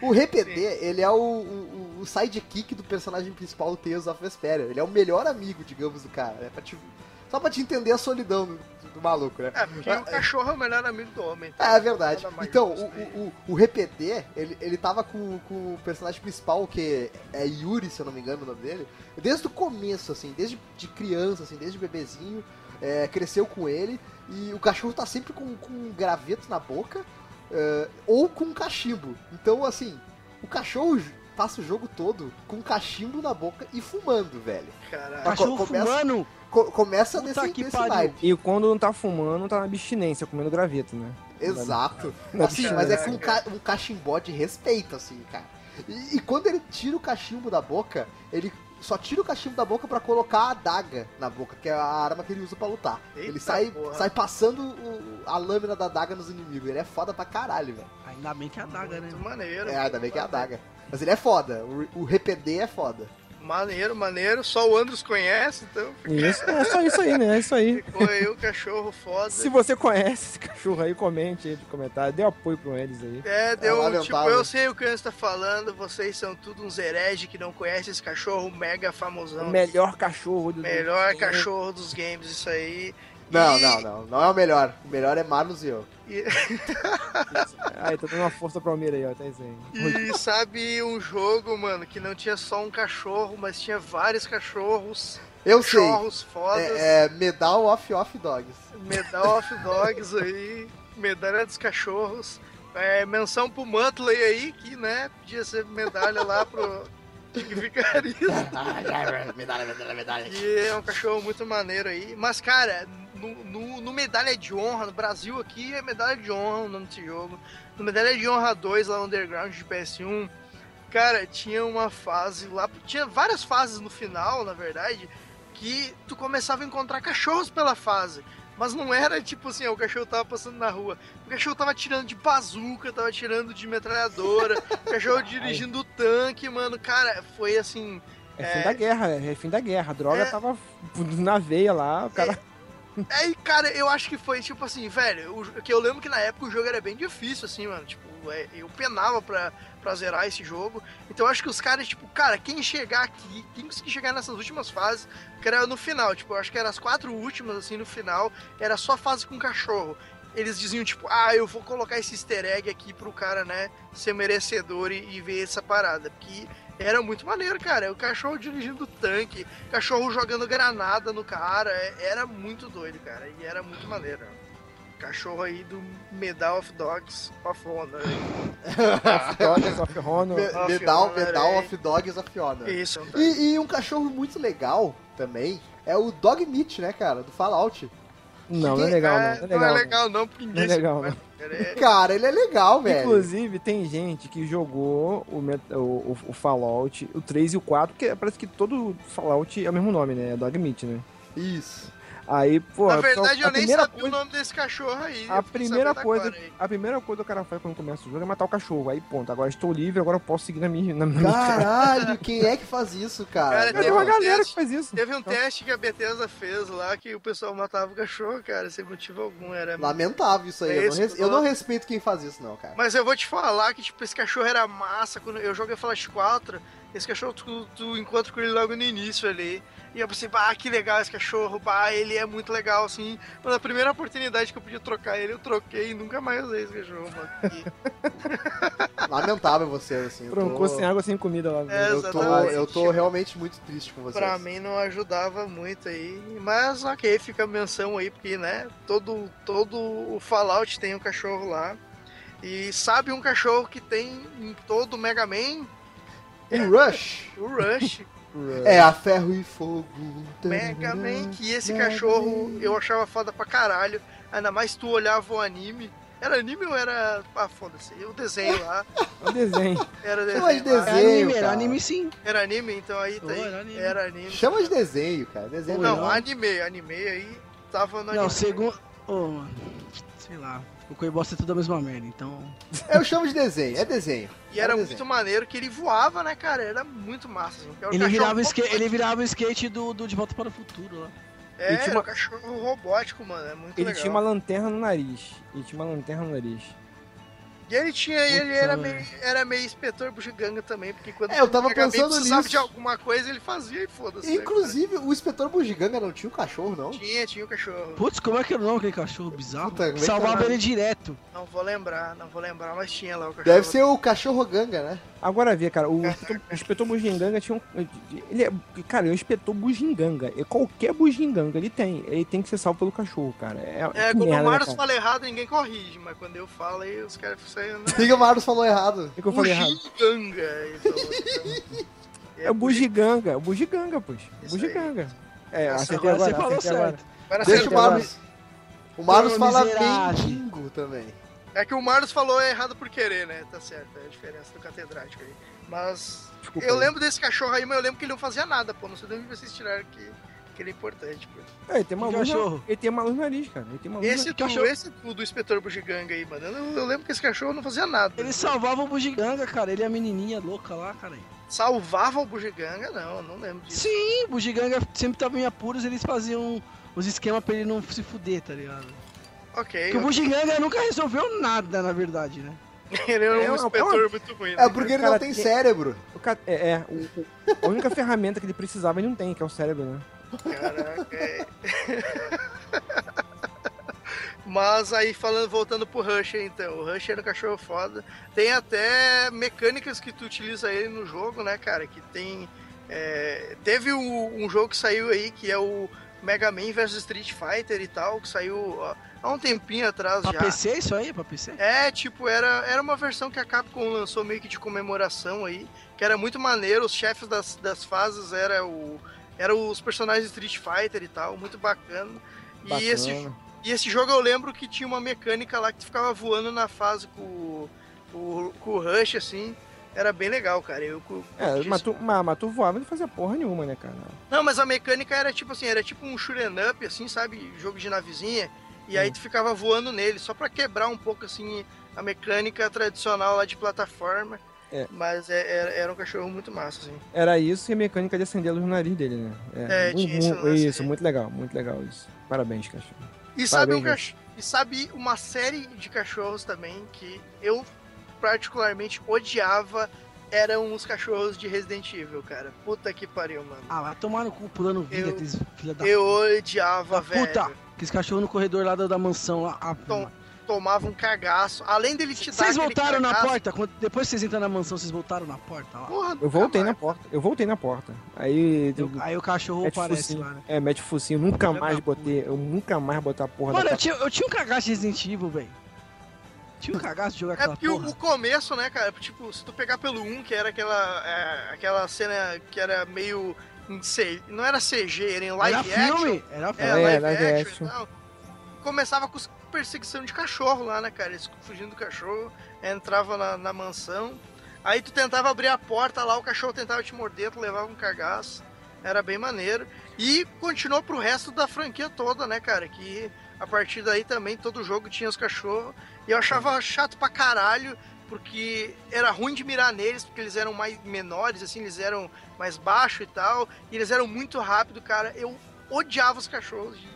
D: O RPD, ele é o, o, o sidekick do personagem principal do Tales of Vesperia. Ele é o melhor amigo, digamos, do cara. É pra te- só pra te entender a solidão do, do maluco, né?
A: É, porque o cachorro é o melhor amigo do homem.
D: É, é verdade. Então, o, o, o, o RPD, ele, ele tava com, com o personagem principal, que é Yuri, se eu não me engano o nome dele, desde o começo, assim, desde de criança, assim, desde bebezinho, é, cresceu com ele, e o cachorro tá sempre com, com um graveto na boca, é, ou com um cachimbo. Então, assim, o cachorro passa o jogo todo com um cachimbo na boca e fumando, velho.
A: Caralho.
B: Cachorro
D: começa-
B: fumando.
D: Co- começa
B: Puta
D: nesse,
B: que
D: nesse
B: pariu.
D: naipe.
F: E quando não tá fumando, tá na abstinência, comendo graveto, né?
D: Exato.
F: Não,
D: Assim,
F: bicho,
D: mas é com um, ca um cachimbó de respeito, assim, cara. E, e quando ele tira o cachimbo da boca, ele só tira o cachimbo da boca pra colocar a adaga na boca, que é a arma que ele usa pra lutar.
A: Eita
D: ele sai,
A: porra.
D: sai passando o- a lâmina da adaga nos inimigos. Ele é foda pra caralho, velho.
B: Ainda bem que é a daga, né?
A: Muito maneiro.
D: É, ainda bem que é a adaga. Mas ele é foda. O, o RPD é foda.
A: Maneiro, maneiro. Só o Andros conhece, então
F: Isso, é só isso aí, né? É isso aí.
A: ficou aí o cachorro foda.
F: Se você conhece esse cachorro aí, comente aí no comentário. Dê apoio pro eles aí.
A: É, deu,
D: lamentável.
A: tipo, eu sei o que o Andros tá falando, vocês são tudo uns hereges que não conhecem esse cachorro mega famosão.
F: O melhor cachorro do
A: Melhor cachorro dos games, isso aí.
D: Não,
A: E-
D: não, não. Não é o melhor. O melhor é Marlos e eu.
A: E,
F: Aí, tá dando uma força pro Almir aí, ó. Tá aí.
A: e sabe um jogo, mano, que não tinha só um cachorro, mas tinha vários cachorros.
D: Eu sei.
A: Cachorros fodas.
D: É, é Medal of Off Dogs.
A: Medal of Dogs aí. Medalha dos cachorros. É, menção pro Muttley aí, que, né, podia ser medalha lá pro Vigarista.
D: medalha, medalha, medalha.
A: E é um cachorro muito maneiro aí. Mas, cara, no, no, no Medalha de Honra, no Brasil aqui é Medalha de Honra o nome desse jogo. No Medalha de Honra 2, lá Underground de PS1, cara, tinha uma fase lá. Tinha várias fases no final, na verdade, que tu começava a encontrar cachorros pela fase. Mas não era tipo assim, ó, o cachorro tava passando na rua. O cachorro tava tirando de bazuca, tava tirando de metralhadora, o cachorro dirigindo o tanque, mano. Cara, foi assim.
F: É fim da guerra, é fim da guerra. A droga
A: É.
F: tava na veia lá, o cara.
A: É, e, cara, eu acho que foi tipo assim, velho, o, que eu lembro que na época o jogo era bem difícil, assim, mano. Tipo, é, eu penava pra, pra zerar esse jogo. Então eu acho que os caras, tipo, cara, quem chegar aqui, quem conseguir chegar nessas últimas fases, que era no final, tipo, eu acho que eram as quatro últimas, assim, no final, era só fase com cachorro. eles diziam, tipo, ah, eu vou colocar esse easter egg aqui pro cara, né, ser merecedor e, e ver essa parada. Porque era muito maneiro, cara. O cachorro dirigindo o tanque, cachorro jogando granada no cara. é- Era muito doido, cara. E era muito maneiro. Cachorro aí do Medal of Dogs of Honor.
F: Dogs of Honor.
D: Me-
A: Of
D: Medal,
A: Honor,
D: Medal
A: é.
D: of Dogs of Honor.
A: Isso.
D: E, e um cachorro muito legal também é o Dog Meat, né, cara? Do Fallout.
F: Não, não é legal, não. Não é legal.
A: não é
F: não.
A: legal, não, porque
F: Não é
A: ninguém
F: legal, não.
A: cara.
D: Ele é legal, velho.
F: Inclusive, tem gente que jogou o, o, o- Fallout, o 3 e o 4, porque parece que todo Fallout é o mesmo nome, né? É Dog Meat, né?
D: Isso.
F: Aí, pô,
A: Na verdade,
F: a
A: eu nem
F: primeira
A: sabia o nome desse cachorro aí.
F: A primeira coisa,
A: aí.
F: a primeira coisa que o cara faz quando começa o jogo é matar o cachorro. Aí, ponto. Agora estou livre, agora eu posso seguir na minha. Na minha
D: Caralho, quem é que faz isso, cara?
A: Cara, teve
F: uma
A: um
F: galera
A: teste-
F: que faz isso.
A: Teve um teste que a Bethesda fez lá que o pessoal matava o cachorro, cara, sem motivo algum. Era
D: Lamentável isso aí.
A: É
D: eu, não res- eu não respeito quem faz isso, não, cara.
A: Mas eu vou te falar que, tipo, esse cachorro era massa. Quando eu joguei Fallout 4, esse cachorro tu, tu encontra com ele logo no início ali. E eu pensei, bah, que legal esse cachorro, bah, ele é muito legal, assim. Mas na primeira oportunidade que eu podia trocar ele, eu troquei e nunca mais usei esse cachorro, mano.
D: Lamentável vocês, assim. Eu
F: Trancou
D: tô,
F: sem água, sem comida lá.
A: É,
D: eu tô, eu tô realmente muito triste com vocês.
A: pra mim não ajudava muito aí. Mas ok, fica a menção aí, porque, né, todo, todo o Fallout tem um cachorro lá. E sabe um cachorro que tem em todo o Mega Man?
D: Em Rush,
A: O Rush.
D: é a ferro e fogo.
A: Mega Man, que esse cachorro eu achava foda pra caralho. Ainda mais tu olhava o anime. Era anime ou era. Ah, foda-se. O desenho lá.
F: Um desenho.
A: Era desenho.
D: Chama de
A: lá.
D: Desenho,
B: anime, era anime sim.
A: Era anime, então aí tá aí.
B: era anime.
A: Era anime.
D: Chama de desenho, cara. Desenho
A: Não,
B: não.
A: anime. Anime aí tava no
B: Não,
A: anime.
B: segundo. Ô, mano. Sei lá. O Coibosta é tudo a mesma merda, então.
D: Eu chamo de desenho, é desenho.
A: E era
D: É
A: muito
D: desenho.
A: maneiro que ele voava, né, cara? Era muito massa. Assim. Era
B: Ele virava, o skate,
A: robótico.
B: ele virava o skate do, do De Volta para o Futuro lá.
A: É,
F: Ele tinha
A: era
F: uma-
A: um cachorro robótico, mano. É muito
F: Ele
A: legal.
F: tinha uma lanterna no nariz. Ele tinha uma lanterna no nariz.
A: E ele tinha, ele
B: Puta,
A: era
B: velho.
A: meio, era meio inspetor bugiganga também, porque quando
D: É, eu tava
A: o
D: pensando
A: precisava
D: nisso.
A: de alguma coisa, ele fazia e foda-se. né,
D: Inclusive, o inspetor Bugiganga não tinha um cachorro, não?
A: Tinha, tinha o cachorro.
B: Putz, como é que era o nome daquele cachorro bizarro?
D: Puta, é
B: Salvava
D: era?
B: ele direto.
A: Não vou lembrar, não vou lembrar, mas tinha lá o cachorro.
D: Deve ser o cachorro Ganga, né?
F: Agora vê, cara, o inspetor, o inspetor Bugiganga tinha um. Ele é. Cara, ele é um inspetor Bugiganga. Qualquer Bugiganga ele tem. Ele tem que ser salvo pelo cachorro, cara. É,
A: É, quando
F: merda,
A: o
F: né,
A: Marcos
F: cara?
A: fala errado, ninguém corrige, mas quando eu falo, aí os caras saem.
D: O que o Marlos falou errado?
F: O que eu falei errado?
A: Então.
F: É o Bugiganga, é o Bugiganga, pois.
A: Isso
F: Bugiganga. É, acertei
B: Agora
F: agora,
B: você falou certo.
A: Agora
D: Deixa o Marlos. O Marlos fala mendigo também.
A: É que o Marlos falou errado por querer, né? Tá certo, é a diferença do catedrático aí. Mas
F: Desculpa
A: eu lembro desse cachorro aí, mas eu lembro que ele não fazia nada, pô. Não sei de onde vocês tiraram que, que ele é importante, pô.
F: É, ele tem uma luz.
B: cachorro?
F: Ele tem uma luz no nariz, cara. Ele tem uma luz
A: Esse, tu,
B: cachorro-
A: esse tu do inspetor bugiganga aí, mano. Eu, eu lembro que esse cachorro não fazia nada.
B: Ele salvava o Bugiganga, cara. Ele é a menininha louca lá, cara.
A: Salvava o bugiganga? Não, eu não lembro disso.
B: Sim, o Bugiganga sempre tava em apuros eles faziam os esquemas pra ele não se fuder, tá ligado?
A: Ok.
B: Porque o Bugiganga nunca resolveu nada, na verdade, né?
A: Ele era
F: É
A: um
F: uma-
A: inspetor muito ruim.
D: É
A: né?
D: porque ele
F: cara
D: não tem
F: tem-
D: cérebro.
F: O ca- É, é o- o- a única ferramenta que ele precisava ele não tem, que é o cérebro, né?
A: Caraca, é. Mas aí falando, voltando pro Rush aí, então, o Rush era um cachorro foda. Tem até mecânicas que tu utiliza ele no jogo, né, cara? Que tem. é, teve o- um jogo que saiu aí que é o Mega Man vs Street Fighter e tal, que saiu há um tempinho atrás
B: Pra
A: já.
B: PC isso aí? Pra PC?
A: É, tipo, era, era uma versão que a Capcom lançou meio que de comemoração aí, que era muito maneiro, os chefes das, das fases era o, eram os personagens de Street Fighter e tal, muito bacana. E
F: Bacana.
A: esse, e esse jogo eu lembro que tinha uma mecânica lá que tu ficava voando na fase com, o- com, com o Rush, assim, era bem legal, cara. Eu, cu-
F: É, mas tu, mas, mas tu voava e não fazia porra nenhuma, né, cara?
A: Não, mas a mecânica era tipo assim, era tipo um shoot'em up, assim, sabe? Jogo de navezinha. E aí tu ficava voando nele, só pra quebrar um pouco, assim, a mecânica tradicional lá de plataforma.
F: É.
A: Mas é- era, era um cachorro muito massa, assim.
F: Era isso e a mecânica de acender a luz no nariz dele, né?
A: É, tinha esse
F: mu-
A: lance
F: isso,
A: aí.
F: muito legal, muito legal isso. Parabéns, cachorro.
A: E sabe, um
F: Parabéns,
A: cach... e sabe uma série de cachorros também que eu particularmente odiava eram os cachorros de Resident Evil, cara. Puta que pariu, mano.
B: Ah, vai tomar no cu pulando vida,
A: Eu-
B: aqueles filha da
A: Eu odiava,
B: da
A: velho.
B: puta! Aqueles cachorros no corredor lá da, da mansão lá. Ah,
A: Tom, tomava um cagaço. Além dele te dar
B: Vocês voltaram na
A: cagaço-
B: porta? Quando- depois que vocês entraram na mansão, vocês voltaram na porta lá?
A: Porra,
F: Eu voltei
A: nunca
F: na porta. Eu voltei na porta. Aí.
B: Eu- aí o cachorro aparece
F: focinho.
B: lá, né?
F: É, mete focinho. Nunca mais botei. Eu nunca mais botei a porra
B: Mano,
F: da
B: eu tinha, eu tinha um cagaço de Resident Evil, velho. Tinha um cagaço de jogar
A: É
B: aquela
A: porque o,
B: porra.
A: o começo, né, cara? Tipo, se tu pegar pelo 1, que era aquela, é, aquela cena que era meio. não era CG, era em live
B: Era
A: action.
B: filme, era
A: É,
B: filme.
F: É,
A: live,
F: live
A: action,
F: action.
A: e. Começava com os- perseguição de cachorro lá, né, cara? Eles fugindo do cachorro, entrava na, na mansão. Aí tu tentava abrir a porta lá, o cachorro tentava te morder, tu levava um cagaço. Era bem maneiro. E continuou pro resto da franquia toda, né, cara? Que a partir daí também todo jogo tinha os cachorros. E eu achava chato pra caralho, porque era ruim de mirar neles, porque eles eram mais menores, assim, eles eram mais baixos e tal. E eles eram muito rápidos, cara. Eu odiava os cachorros de,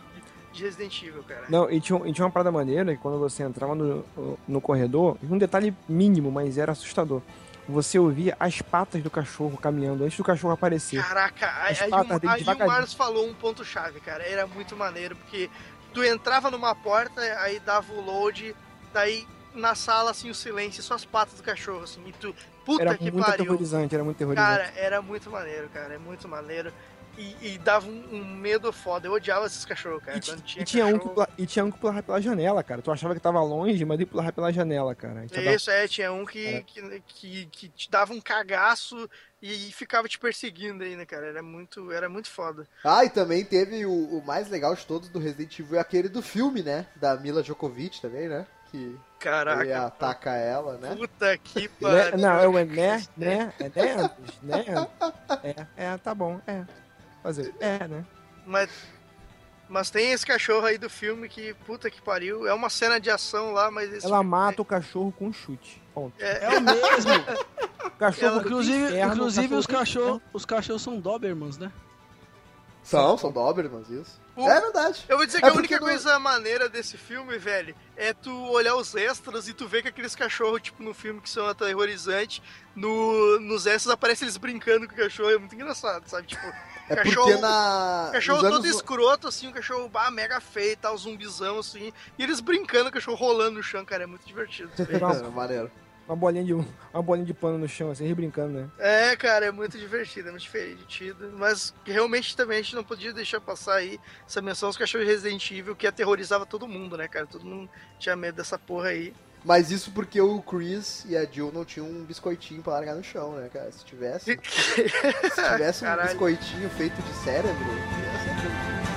A: de Resident Evil, cara.
F: Não, e tinha, e tinha uma parada maneira que quando você entrava no, no corredor, um detalhe mínimo, mas era assustador. Você ouvia as patas do cachorro caminhando antes do cachorro aparecer.
A: Caraca, aí,
F: As
A: aí,
F: patas
A: o-
F: dele
A: aí o. Marlos falou um ponto chave, cara. Era muito maneiro, porque tu entrava numa porta, aí dava o load, daí na sala, assim, o silêncio, só as patas do cachorro, assim, e tu, puta
F: Era
A: que
F: muito
A: pariu.
F: aterrorizante, era muito aterrorizante.
A: Cara, era muito maneiro, cara, é muito maneiro. E, e dava um, um medo foda. Eu odiava esses cachorros, cara.
F: E,
A: tinha
F: e tinha um que,
A: cachorro.
F: pula- e tinha um que pulava pela janela, cara. Tu achava que tava longe, mas ele pulava pela janela, cara. Isso dava-
A: Isso, é, tinha um que, que, que, que te dava um cagaço e ficava te perseguindo aí, né, cara? Era muito, era muito foda.
D: Ah, e também teve o, o mais legal de todos do Resident Evil, é aquele do filme, né? Da Mila Djokovic também, né? Que
A: Caraca.
D: ele ataca ela, né?
A: Puta que
F: Né?
A: pariu.
F: Não, é o né, né, é né, né? É, é, tá bom, é. Fazer, é, né?
A: Mas, mas tem esse cachorro aí do filme que, puta que pariu, é uma cena de ação lá, mas esse
F: Ela
A: filme-
F: mata o cachorro com um chute. Ponto.
A: É,
B: É o mesmo.
F: Cachorro do
B: inclusive,
F: inferno,
B: inclusive
F: o
B: os
F: cachorro
B: cachorros, os cachorros são Dobermans, né?
D: São, são Dobermans, isso.
A: O-
D: É verdade.
A: Eu vou dizer
D: É
A: que a única coisa maneira desse filme, velho, é tu olhar os extras e tu ver que aqueles cachorros, tipo, no filme que são aterrorizantes, no, nos extras aparecem eles brincando com o cachorro, é muito engraçado, sabe? Tipo,
D: É
A: cachorro-
D: porque na.
A: cachorro todo
D: anos-
A: escroto, assim, um cachorro bah, mega feio, tal, zumbizão, assim, e eles brincando, o cachorro rolando no chão, cara, é muito divertido.
D: É, maneiro.
F: Uma bolinha, de, uma bolinha de pano no chão, assim, brincando, né?
A: É, cara, é muito divertido, é muito divertido. Mas realmente também a gente não podia deixar passar aí essa menção aos cachorros de Resident Evil que aterrorizava todo mundo, né, cara? Todo mundo tinha medo dessa porra aí.
D: Mas isso porque o Chris e a Jill não tinham um biscoitinho pra largar no chão, né, cara? Se tivesse. se tivesse um
A: Caralho.
D: biscoitinho feito de cérebro, ia ser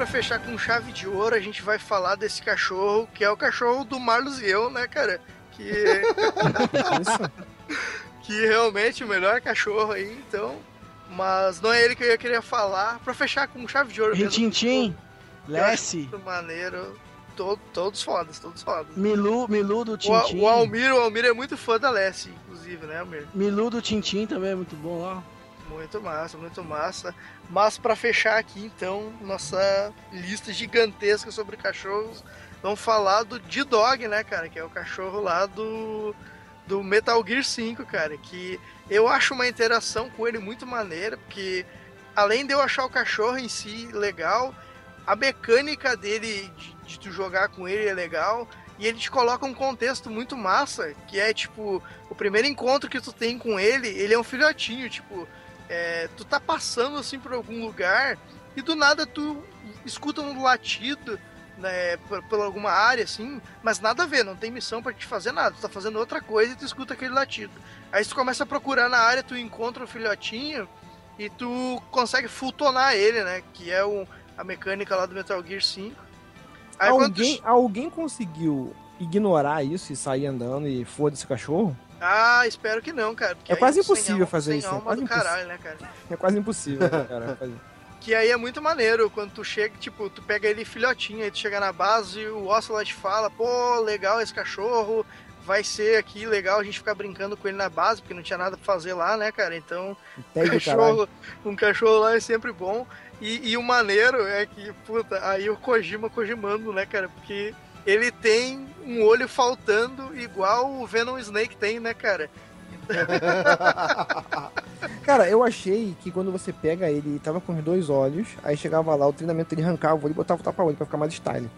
A: pra fechar com chave de ouro, a gente vai falar desse cachorro, que é o cachorro do Marlos e eu, né, cara? Que,
F: Isso.
A: que realmente o melhor cachorro aí, então. Mas não é ele que eu ia querer falar. Pra fechar com chave de ouro.
B: Rintintim, Lessie,
A: muito maneiro. To- todos fodas, todos fodas.
B: Milu, Milu do
A: O,
B: Tintim.
A: o Almir, o Almir é muito fã da Lessie, inclusive, né, Almir?
B: Milu do Tintim também é muito bom lá.
A: Muito massa, muito massa. Mas pra fechar aqui, então, nossa lista gigantesca sobre cachorros, vamos falar do D-Dog, né, cara? Que é o cachorro lá do, do Metal Gear 5, cara. Que eu acho uma interação com ele muito maneira, porque além de eu achar o cachorro em si legal, a mecânica dele de, de tu jogar com ele é legal. E ele te coloca um contexto muito massa, que é tipo, o primeiro encontro que tu tem com ele, ele é um filhotinho, tipo, é, tu tá passando assim por algum lugar e do nada tu escuta um latido né, por, por alguma área assim, mas nada a ver, não tem missão pra te fazer nada, tu tá fazendo outra coisa e tu escuta aquele latido. Aí tu começa a procurar na área, tu encontra o filhotinho e tu consegue futonar ele, né, que é o, a mecânica lá do Metal Gear 5. Aí quando tu
F: Alguém, alguém conseguiu ignorar isso e sair andando e foda-se cachorro?
A: Ah, espero que não, cara.
F: É quase impossível fazer
A: sem
F: isso, é quase impossível.
A: né?
F: É quase impossível, cara.
A: Que aí é muito maneiro quando tu chega, tipo, tu pega ele filhotinho, aí tu chega na base e o Ocelot fala, pô, legal esse cachorro, vai ser aqui legal a gente ficar brincando com ele na base, porque não tinha nada pra fazer lá, né, cara? Então,
F: do
A: cachorro, um cachorro lá é sempre bom. E, e o maneiro é que, puta, aí o Kojima Kojimando, né, cara? Porque ele tem um olho faltando igual o Venom Snake tem, né, cara?
F: Cara, eu achei que quando você pega ele, tava com os dois olhos, aí chegava lá, o treinamento ele arrancava o olho e botava o tapa-olho pra ficar mais style.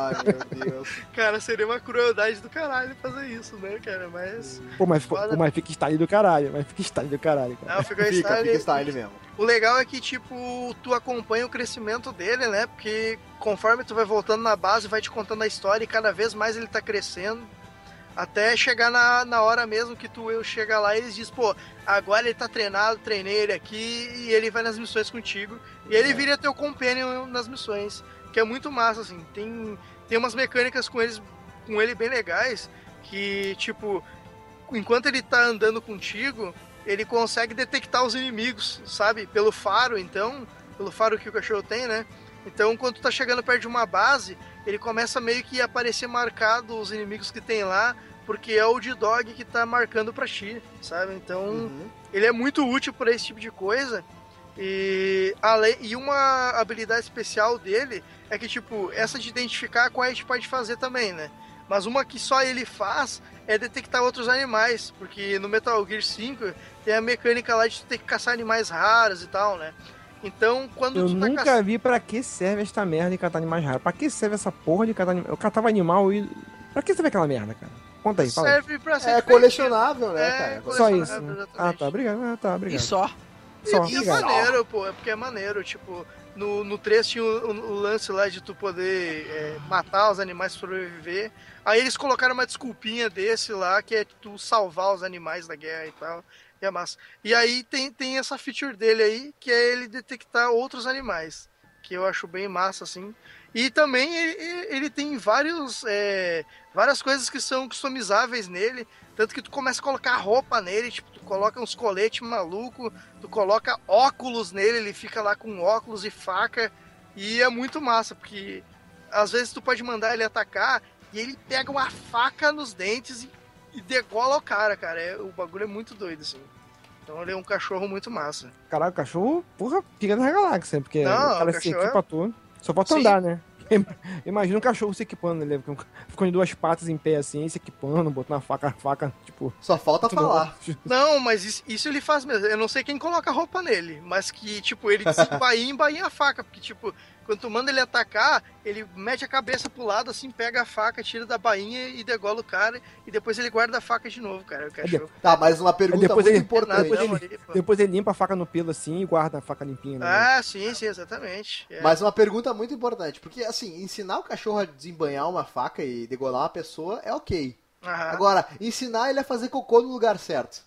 D: Ai, meu Deus.
A: Cara, seria uma crueldade do caralho fazer isso, né, cara? Mas.
F: Pô, mas, pô, mas fica style do caralho, mas fica style do caralho, cara.
A: Não, fica,
D: Fica,
A: style.
D: fica style mesmo.
A: O legal é que, tipo, tu acompanha o crescimento dele, né? Porque conforme tu vai voltando na base, vai te contando a história e cada vez mais ele tá crescendo. Até chegar na, na hora mesmo que tu eu chega lá e eles dizem, pô, agora ele tá treinado, treinei ele aqui e ele vai nas missões contigo. E ele vira teu companion nas missões. Que é muito massa, assim. Tem, tem umas mecânicas com eles com ele bem legais. Que, tipo, enquanto ele tá andando contigo, ele consegue detectar os inimigos, sabe? Pelo faro, então. Pelo faro que o cachorro tem, né? Então, quando tu tá chegando perto de uma base, ele começa meio que a aparecer marcado os inimigos que tem lá, porque é o D-Dog que tá marcando pra ti, sabe? Então,
D: Uhum.
A: ele é muito útil para esse tipo de coisa. E, além, e uma habilidade especial dele é que, tipo, essa de identificar qual a gente pode fazer também, né? Mas uma que só ele faz é detectar outros animais, porque no Metal Gear 5 tem a mecânica lá de tu ter que caçar animais raros e tal, né? Então, quando
F: Eu
A: tu tá
F: nunca vi pra que serve esta merda de catar animais raros. Pra que serve essa porra de catar animal? Eu catava animal e. Pra que serve aquela merda, cara? Conta aí, fala.
A: Serve pra ser
D: É colecionável, né,
A: É,
D: cara?
F: Só
A: colecionável,
F: isso. né? Ah, tá, obrigado. Ah, tá,
B: E
F: obrigado.
B: só.
F: Só,
A: E é
F: obrigado.
A: maneiro, pô, é porque é maneiro, tipo, no, no 3 tinha o, o- o lance lá de tu poder é, matar os animais pra sobreviver. Aí eles colocaram uma desculpinha desse lá, que é tu salvar os animais da guerra e tal. E é massa. E aí tem, tem essa feature dele aí, que é ele detectar outros animais. Que eu acho bem massa, assim. E também ele, ele tem vários, é, várias coisas que são customizáveis nele. Tanto que tu começa a colocar roupa nele, tipo, tu coloca uns coletes maluco, tu coloca óculos nele, ele fica lá com óculos e faca. E é muito massa, porque às vezes tu pode mandar ele atacar e ele pega uma faca nos dentes e, e degola o cara, cara. É, o bagulho é muito doido, assim. Então ele é um cachorro muito massa.
F: Caralho, o cachorro, porra, pica da galáxia, porque
A: Não,
F: o cara
A: o
F: se equipa tudo. Só
A: Sim.
F: andar, né? Imagina um cachorro se equipando, ele ficando em duas patas em pé assim, se equipando, botando a faca, a faca, tipo.
D: Só falta falar.
A: Não, mas isso, isso ele faz mesmo. Eu não sei quem coloca roupa nele, mas que, tipo, ele desembainha e embainha a faca. Porque, tipo, quando tu manda ele atacar, ele mete a cabeça pro lado, assim, pega a faca, tira da bainha e degola o cara. E depois ele guarda a faca de novo, cara. O cachorro.
D: Tá, mas uma pergunta
F: depois
D: muito
F: ele-
D: importante.
F: depois
A: Não,
F: ele-
A: aí.
F: Depois ele limpa a faca no pelo assim e guarda a faca limpinha. Né?
A: Ah, sim, sim, exatamente. É.
D: Mas uma pergunta muito importante, porque assim, ensinar o cachorro a desembanhar uma faca e degolar uma pessoa é ok.
A: Aham.
D: Agora, ensinar ele a fazer cocô no lugar certo.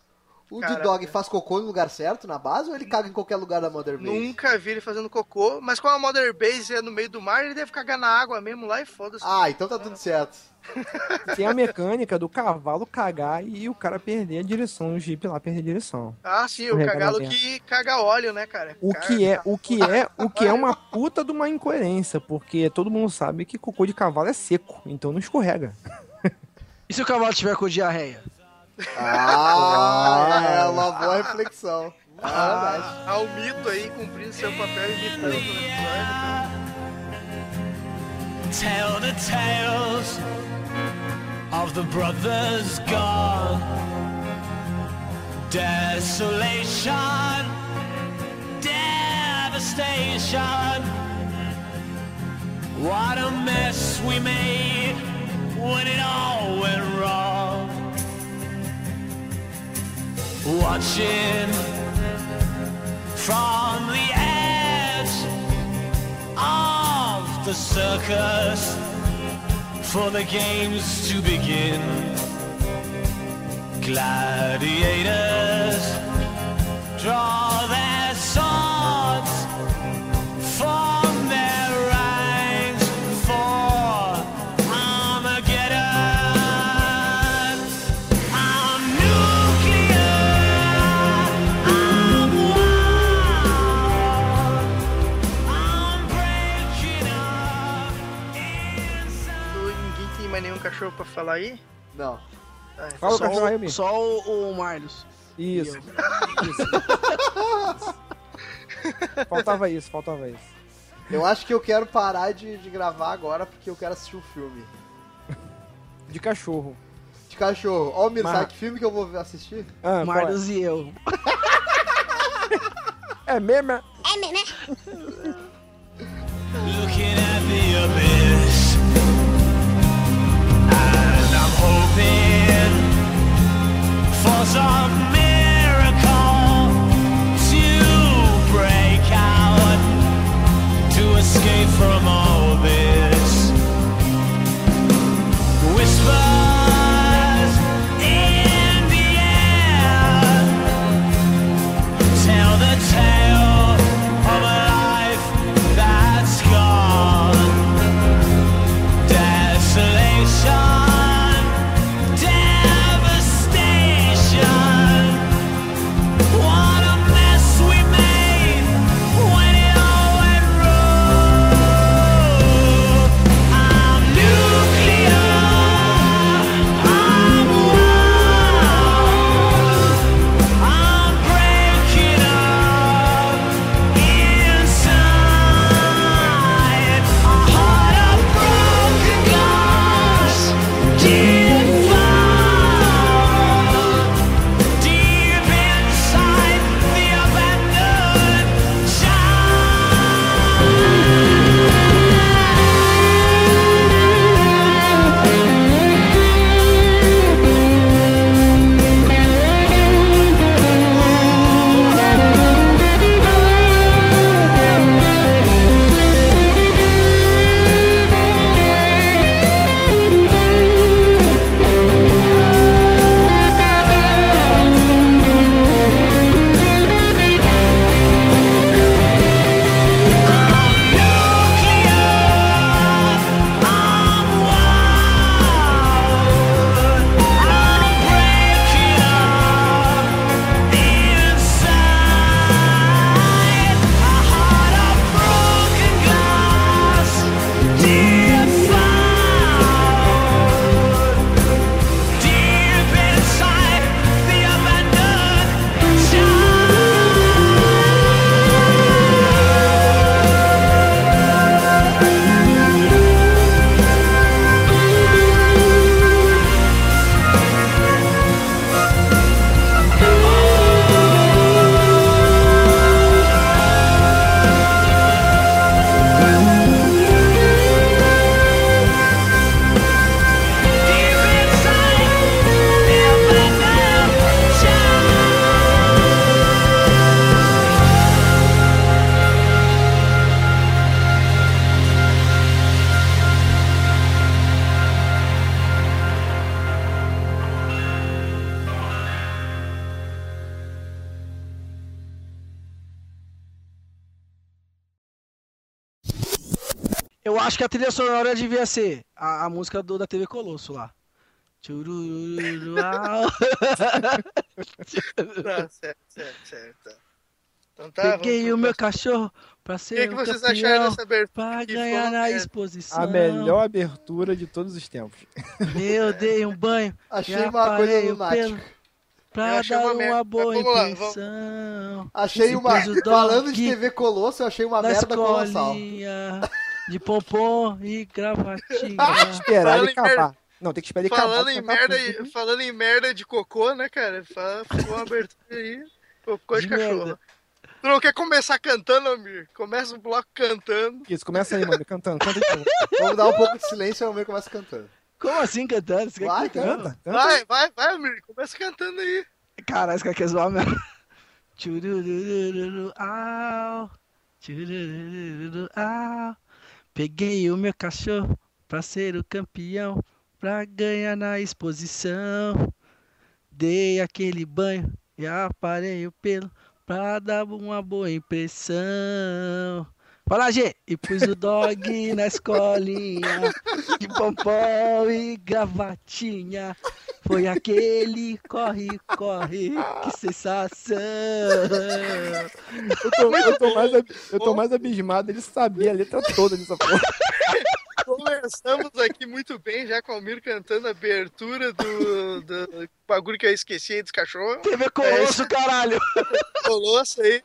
D: O. D-Dog faz cocô no lugar certo na base ou ele caga em qualquer lugar da Mother Base?
A: Nunca vi ele fazendo cocô, mas como a Mother Base é no meio do mar, ele deve cagar na água mesmo lá e foda-se.
D: Ah, então tá tudo certo.
F: Tem a mecânica do cavalo cagar e o cara perder a direção, o Jeep lá perder a direção.
A: Ah, sim, o cagalo que caga óleo, né, cara?
F: O
A: Caga-
F: que é, o que é, o que é uma puta de uma incoerência, porque todo mundo sabe que cocô de cavalo é seco, então não escorrega.
B: E se o cavalo tiver com diarreia?
D: Ah, ah, é uma boa reflexão. Ah, ah, é verdade.
A: Há o mito aí cumprindo seu papel imitando no episódio.
J: Tell the tales of the brothers gone. Desolation, devastation. What a mess we made when it all went wrong. Watching from the edge of the circus for the games to begin. Gladiators draw
A: cachorro pra falar aí?
D: Não.
A: Então
F: Fala o
B: só,
F: cachorro aí,
B: só o, o Marlos.
F: Isso. faltava isso, faltava isso.
D: Eu acho que eu quero parar de, de gravar agora porque eu quero assistir um filme.
F: De cachorro.
D: De cachorro. Ó, Mir,
F: Mas-
D: sabe que filme que eu vou assistir?
F: Ah, qual
B: Marlos e eu.
F: é? é mesmo? é?
I: É mesmo, né?
J: looking at the escape from all this.
B: Eu acho que a trilha sonora devia ser a, a música do, da TV Colosso lá.
A: Tá, certo, certo, certo. Então tá,
B: Peguei o meu cachorro pra
A: O que,
B: ser
A: que vocês acharam dessa abertura?
B: pra ganhar na exposição.
F: A melhor abertura de todos os tempos.
B: Eu dei um banho
D: Achei uma coisa lunática.
B: pra dar
A: uma
B: uma, boa
A: lá,
B: impressão.
D: Achei uma. Falando de TV Colosso, eu achei uma merda colossal.
B: De pompom e gravatinha.
F: Esperar
A: Falando
F: ele
A: em merda-
F: acabar. Não, tem que esperar ele acabar.
A: Falando em,
F: pra
A: merda,
F: tudo.
A: falando em merda de cocô, né, cara? Fa- Ficou uma abertura aí. Cocô de,
B: De
A: cachorro.
B: merda.
A: Tu não quer começar cantando, Amir? Começa o bloco cantando.
F: Isso, começa aí, mano, cantando. Canta.
D: Vamos dar um pouco de silêncio e o meu começa cantando.
B: Como assim cantando? Você quer
D: Vai,
B: cantando?
F: Canta, canta.
A: Vai, vai, vai, Amir. Começa cantando aí.
B: Caralho, esse cara quer zoar mesmo. Tchurururu, au. Tchurururu, au. Peguei o meu cachorro pra ser o campeão, pra ganhar na exposição. Dei aquele banho e aparei o pelo pra dar uma boa impressão. Fala, G! E pus o dog na escolinha, de pompom e gravatinha. Foi aquele corre, corre, que sensação.
F: Eu tô, eu tô mais, eu tô mais abismado, ele sabia a letra toda dessa porra.
A: Começamos aqui muito bem, já com o Almir cantando a abertura do, do bagulho que eu esqueci aí dos cachorros.
B: TV Colosso, caralho!
A: Colosso aí.